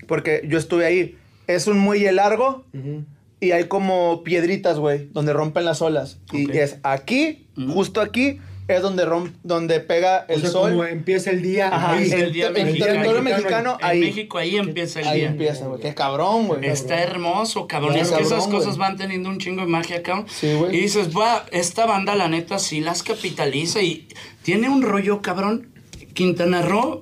Porque yo estuve ahí. Es un muelle largo Ujú. y hay como piedritas, güey, donde rompen las olas. Ok. Y es aquí, justo aquí, es donde, romp, donde pega O el sea, sol. como empieza el día Ajá, ahí. Es el día en territorio Mexicano, mexicano, En ahí. México ahí empieza el Ahí día. empieza, güey. Qué cabrón, güey. Está hermoso, cabrón. Es que esas cosas van teniendo un chingo de magia, cabrón. Sí, güey. Y dices, va, esta banda, la neta, sí las capitaliza y tiene un rollo, cabrón. Quintana Roo,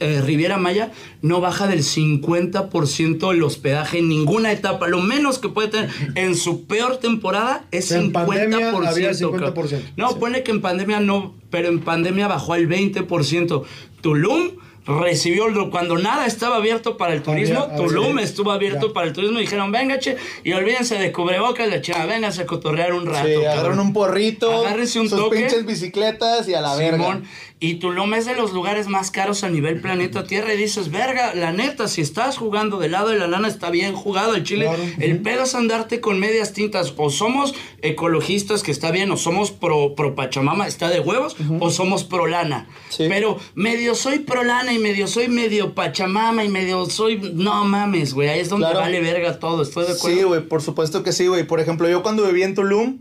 eh, Riviera Maya, no baja del 50% el hospedaje en ninguna etapa. Lo menos que puede tener en su peor temporada es En 50%. pandemia había cabrón. 50%. No, Sí. pone que en pandemia no, pero en pandemia bajó al 20%. Tulum recibió cuando nada estaba abierto para el turismo, Había- Tulum había- estuvo abierto ya. para el turismo y dijeron, venga, che, y olvídense de cubrebocas, la chava, vénganse a cotorrear un rato. Sí, cabrón". agarraron un porrito, Agárrense un sus toque. pinches bicicletas y a la verga. Y Tulum es de los lugares más caros a nivel planeta Tierra y dices, verga, la neta, si estás jugando del lado de la lana está bien jugado el Chile. Claro. El pedo es andarte con medias tintas. O somos ecologistas, que está bien, o somos pro, pro Pachamama, está de huevos, o somos pro lana. Sí. Pero medio soy pro lana y medio soy medio Pachamama y medio soy... No mames, güey, ahí es donde Claro. vale verga todo, estoy de acuerdo. Sí, güey, por supuesto que sí, güey. Por ejemplo, yo cuando viví en Tulum,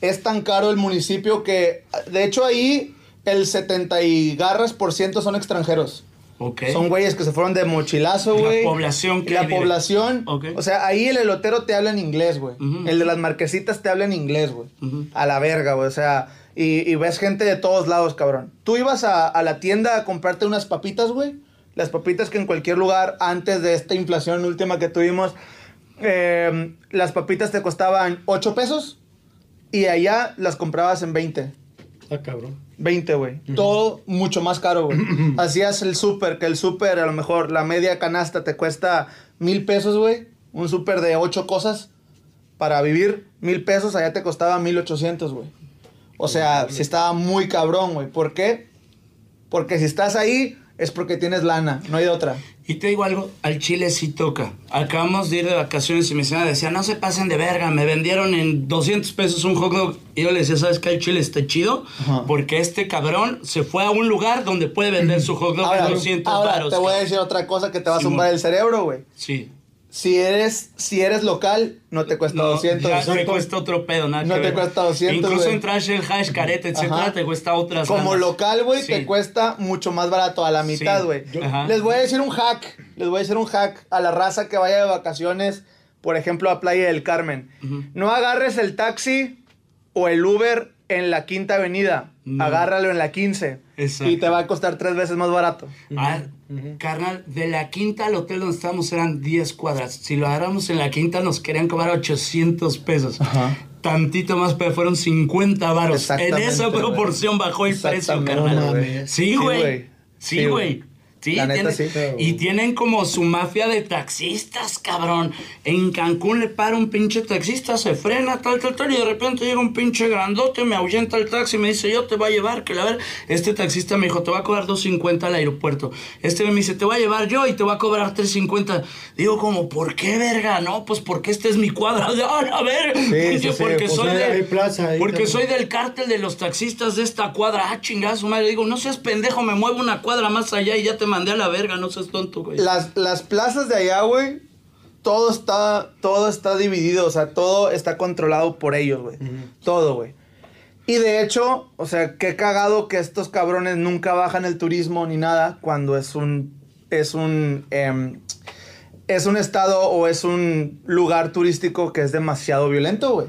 es tan caro el municipio que, de hecho, ahí el 70 y garras por ciento son extranjeros. Ok. Son güeyes que se fueron de mochilazo, La güey. población Y que La población. Ok. O sea, ahí el elotero te habla en inglés, güey. El de las marquesitas te habla en inglés, güey. A la verga, güey. O sea, y, y ves gente de todos lados, cabrón. Tú ibas a, a la tienda a comprarte unas papitas, güey. Las papitas que en cualquier lugar, antes de esta inflación última que tuvimos, eh, las papitas te costaban 8 pesos y allá las comprabas en 20. Ah, cabrón. 20, güey. Todo mucho más caro, güey. [clears throat] Hacías el súper, que el súper a lo mejor la media canasta te cuesta mil pesos, güey. Un súper de ocho cosas para vivir, mil pesos, allá te costaba mil ochocientos, güey. O sea, si estaba muy cabrón, güey. ¿Por qué? Porque si estás ahí es porque tienes lana, no hay de otra. Y te digo algo, al Chile sí toca. Acabamos de ir de vacaciones y mi señora decía, no se pasen de verga, me vendieron en 200 pesos un hot dog. Y yo le decía, ¿sabes qué? El Chile está chido Ajá. porque este cabrón se fue a un lugar donde puede vender su hot dog Ahora, en 200 ahora varos. te voy a decir otra cosa que te va a zumbar el cerebro, güey. Sí. Si eres, si eres local, no te cuesta No, 200. ya te cuesta otro pedo, nada No te ver. cuesta 200, Incluso güey. en Trash, el Hash, Careta, etcétera, Ajá. te cuesta otras Como ganas. local, güey, Sí. te cuesta mucho más barato, a la mitad, güey. Les voy a decir un hack. Les voy a decir un hack a la raza que vaya de vacaciones, por ejemplo, a Playa del Carmen. No agarres el taxi o el Uber en la quinta avenida. No. Agárralo en la 15. Exacto. Y te va a costar tres veces más barato. Ah, carnal, de la quinta al hotel donde estábamos eran 10 cuadras. Si lo agarramos en la quinta nos querían cobrar 800 pesos. Ajá. Tantito más, pero fueron 50 varos. En esa proporción bajó el precio, carnal. güey. Sí, Sí, güey. güey. Sí, Sí, güey. güey. Sí, La neta, tiene- sí. Y tienen como su mafia de taxistas, cabrón. En Cancún le para un pinche taxista, se frena, tal, tal, tal, y de repente llega un pinche grandote, me ahuyenta el taxi, me dice, yo te voy a llevar, que la ver, este taxista me dijo, te va a cobrar 2.50 al aeropuerto. Este me dice, te voy a llevar yo y te voy a cobrar 3.50. Digo, como, ¿por qué, verga? No, pues porque este es mi cuadra. [laughs] A ver, pinche, sí, sí, porque pues soy de- plaza porque también. soy del cártel de los taxistas de esta cuadra. Ah, chingazo, madre. Digo, no seas pendejo, me muevo una cuadra más allá y ya te mandé a la verga, no seas tonto, güey. Las, las plazas de allá, güey, todo está, todo está dividido, o sea, todo está controlado por ellos, güey. Todo, güey. Y de hecho, o sea, qué cagado que estos cabrones nunca bajan el turismo ni nada cuando es un, es un, em, es un estado o es un lugar turístico que es demasiado violento, güey.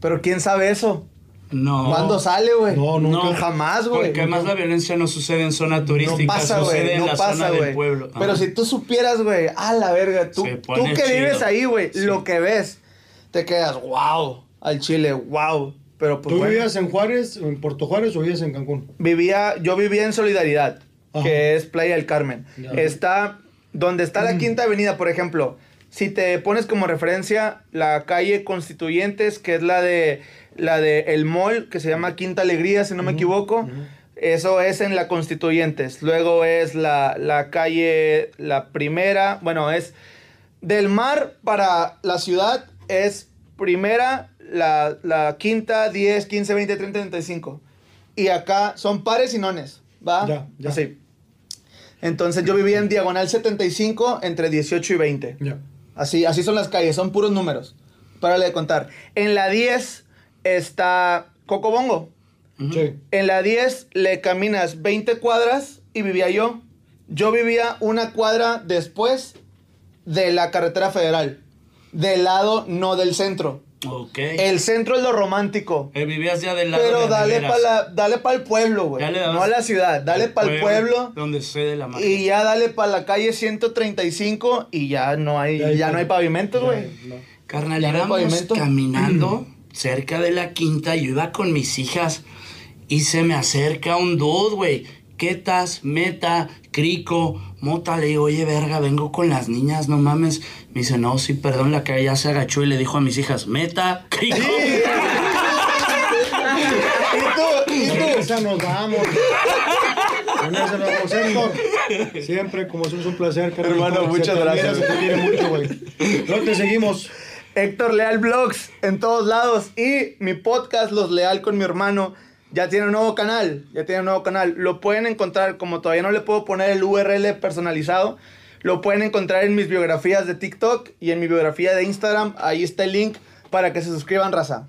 Pero quién sabe eso. No. ¿Cuándo sale, güey? No, nunca. Jamás, güey. Porque además la violencia no sucede en zona No turística, pasa, sucede güey. en No la pasa, zona güey. del pueblo. Pero si tú supieras, güey, a la verga, tú, tú que chido. vives ahí, güey, Sí. lo que ves, te quedas, wow, al chile, wow. Pero pues ¿Tú bueno, vivías en Juárez, en Puerto Juárez o vivías en Cancún? vivía, yo vivía en Solidaridad, Ajá. que es Playa del Carmen. Ya. Está, donde está la Quinta Avenida, por ejemplo, si te pones como referencia la calle Constituyentes, que es la de, la de el mall, que se llama Quinta Alegría, si no me equivoco. Eso es en la Constituyentes. Luego es la, la calle, la primera, bueno, es del mar para la ciudad, es primera, la, la quinta, 10, 15, 20, 30, 35. Y acá son pares y nones, ¿va? Ya, ya. Así. Entonces yo vivía en diagonal 75 entre 18 y 20. Ya. Así, así son las calles, son puros números. Párale de contar. En la 10 está Cocobongo. Sí. En la 10 le caminas 20 cuadras y vivía yo. Yo vivía una cuadra después de la carretera federal. Del lado no del centro. Ok. El centro es lo romántico. Eh, vivías ya del lado Pero de dale para dale pa el pueblo, güey. No a la ciudad. Dale al para el pueblo. Donde sucede la magia. Y ya dale para la calle 135 y ya no hay, Ya hay ya no hay pa- pavimentos, Ya, güey. no. Carnal, ¿Ya no hay pavimento? caminando [clears throat] cerca de la quinta. Yo iba con mis hijas y se me acerca un dude, güey. Quetas, meta, crico, mota. Le digo, oye, verga, vengo con las niñas, no mames. Me dice, no, sí, perdón, la que ya se agachó y le dijo a mis hijas, meta, crico. [laughs] ¿Y tú? ¿Y Con tú? esa nos vamos. Con esa nos vamos, Héctor. Siempre, como es un placer. Hermano, muchas gracias. Te quiere mucho, güey. Luego te seguimos. Héctor Leal Vlogs en todos lados. Y mi podcast, Los Leal con mi hermano, ya tiene un nuevo canal. Ya tiene un nuevo canal. Lo pueden encontrar, como todavía no le puedo poner el URL personalizado, lo pueden encontrar en mis biografías de TikTok y en mi biografía de Instagram. Ahí está el link para que se suscriban, raza.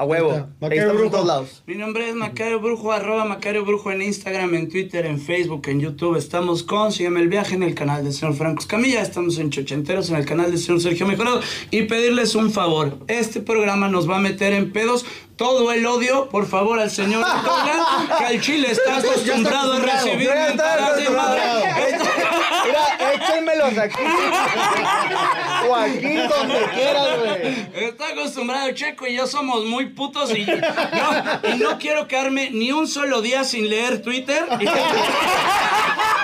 A huevo. Macario estamos en Brujo. todos lados. Mi nombre es Macario Brujo, arroba Macario Brujo en Instagram, en Twitter, en Facebook, en YouTube. Estamos con Sígueme el Viaje en el canal del señor Franco Escamilla. Estamos en Chochenteros en el canal del señor Sergio Mejorado. Y pedirles un favor. Este programa nos va a meter en pedos todo el odio, por favor, al señor [laughs] Tolan, que al chile está Ya está acostumbrado a acostumbrado. recibir acostumbrado. Mira, aquí. o aquí donde quieras, güey. Está acostumbrado Checo y yo somos muy putos y no, y no quiero quedarme ni un solo día sin leer Twitter. Y- [laughs]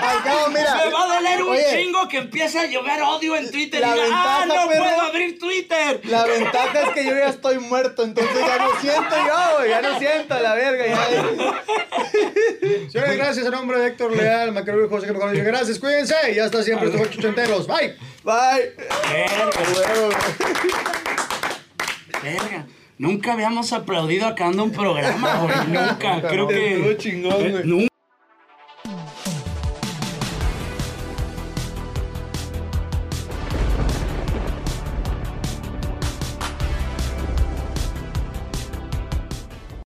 Al cabo, mira. Me va a doler un Oye, chingo que empiece a llover odio en Twitter La y diga, ah, ventaja, no perro". puedo abrir Twitter. La ventaja es que yo ya estoy muerto, entonces ya no siento yo, güey. Ya no siento la verga. Ya. Señores, gracias en nombre de Héctor Leal, Macario Brujo, José Mejor. Gracias, cuídense. Y hasta siempre. Esto fue Chuchenteros. Bye. Bye. Verga, verga. Nunca habíamos aplaudido acabando un programa, güey. Nunca. Creo que. Chingón, güey. Nunca.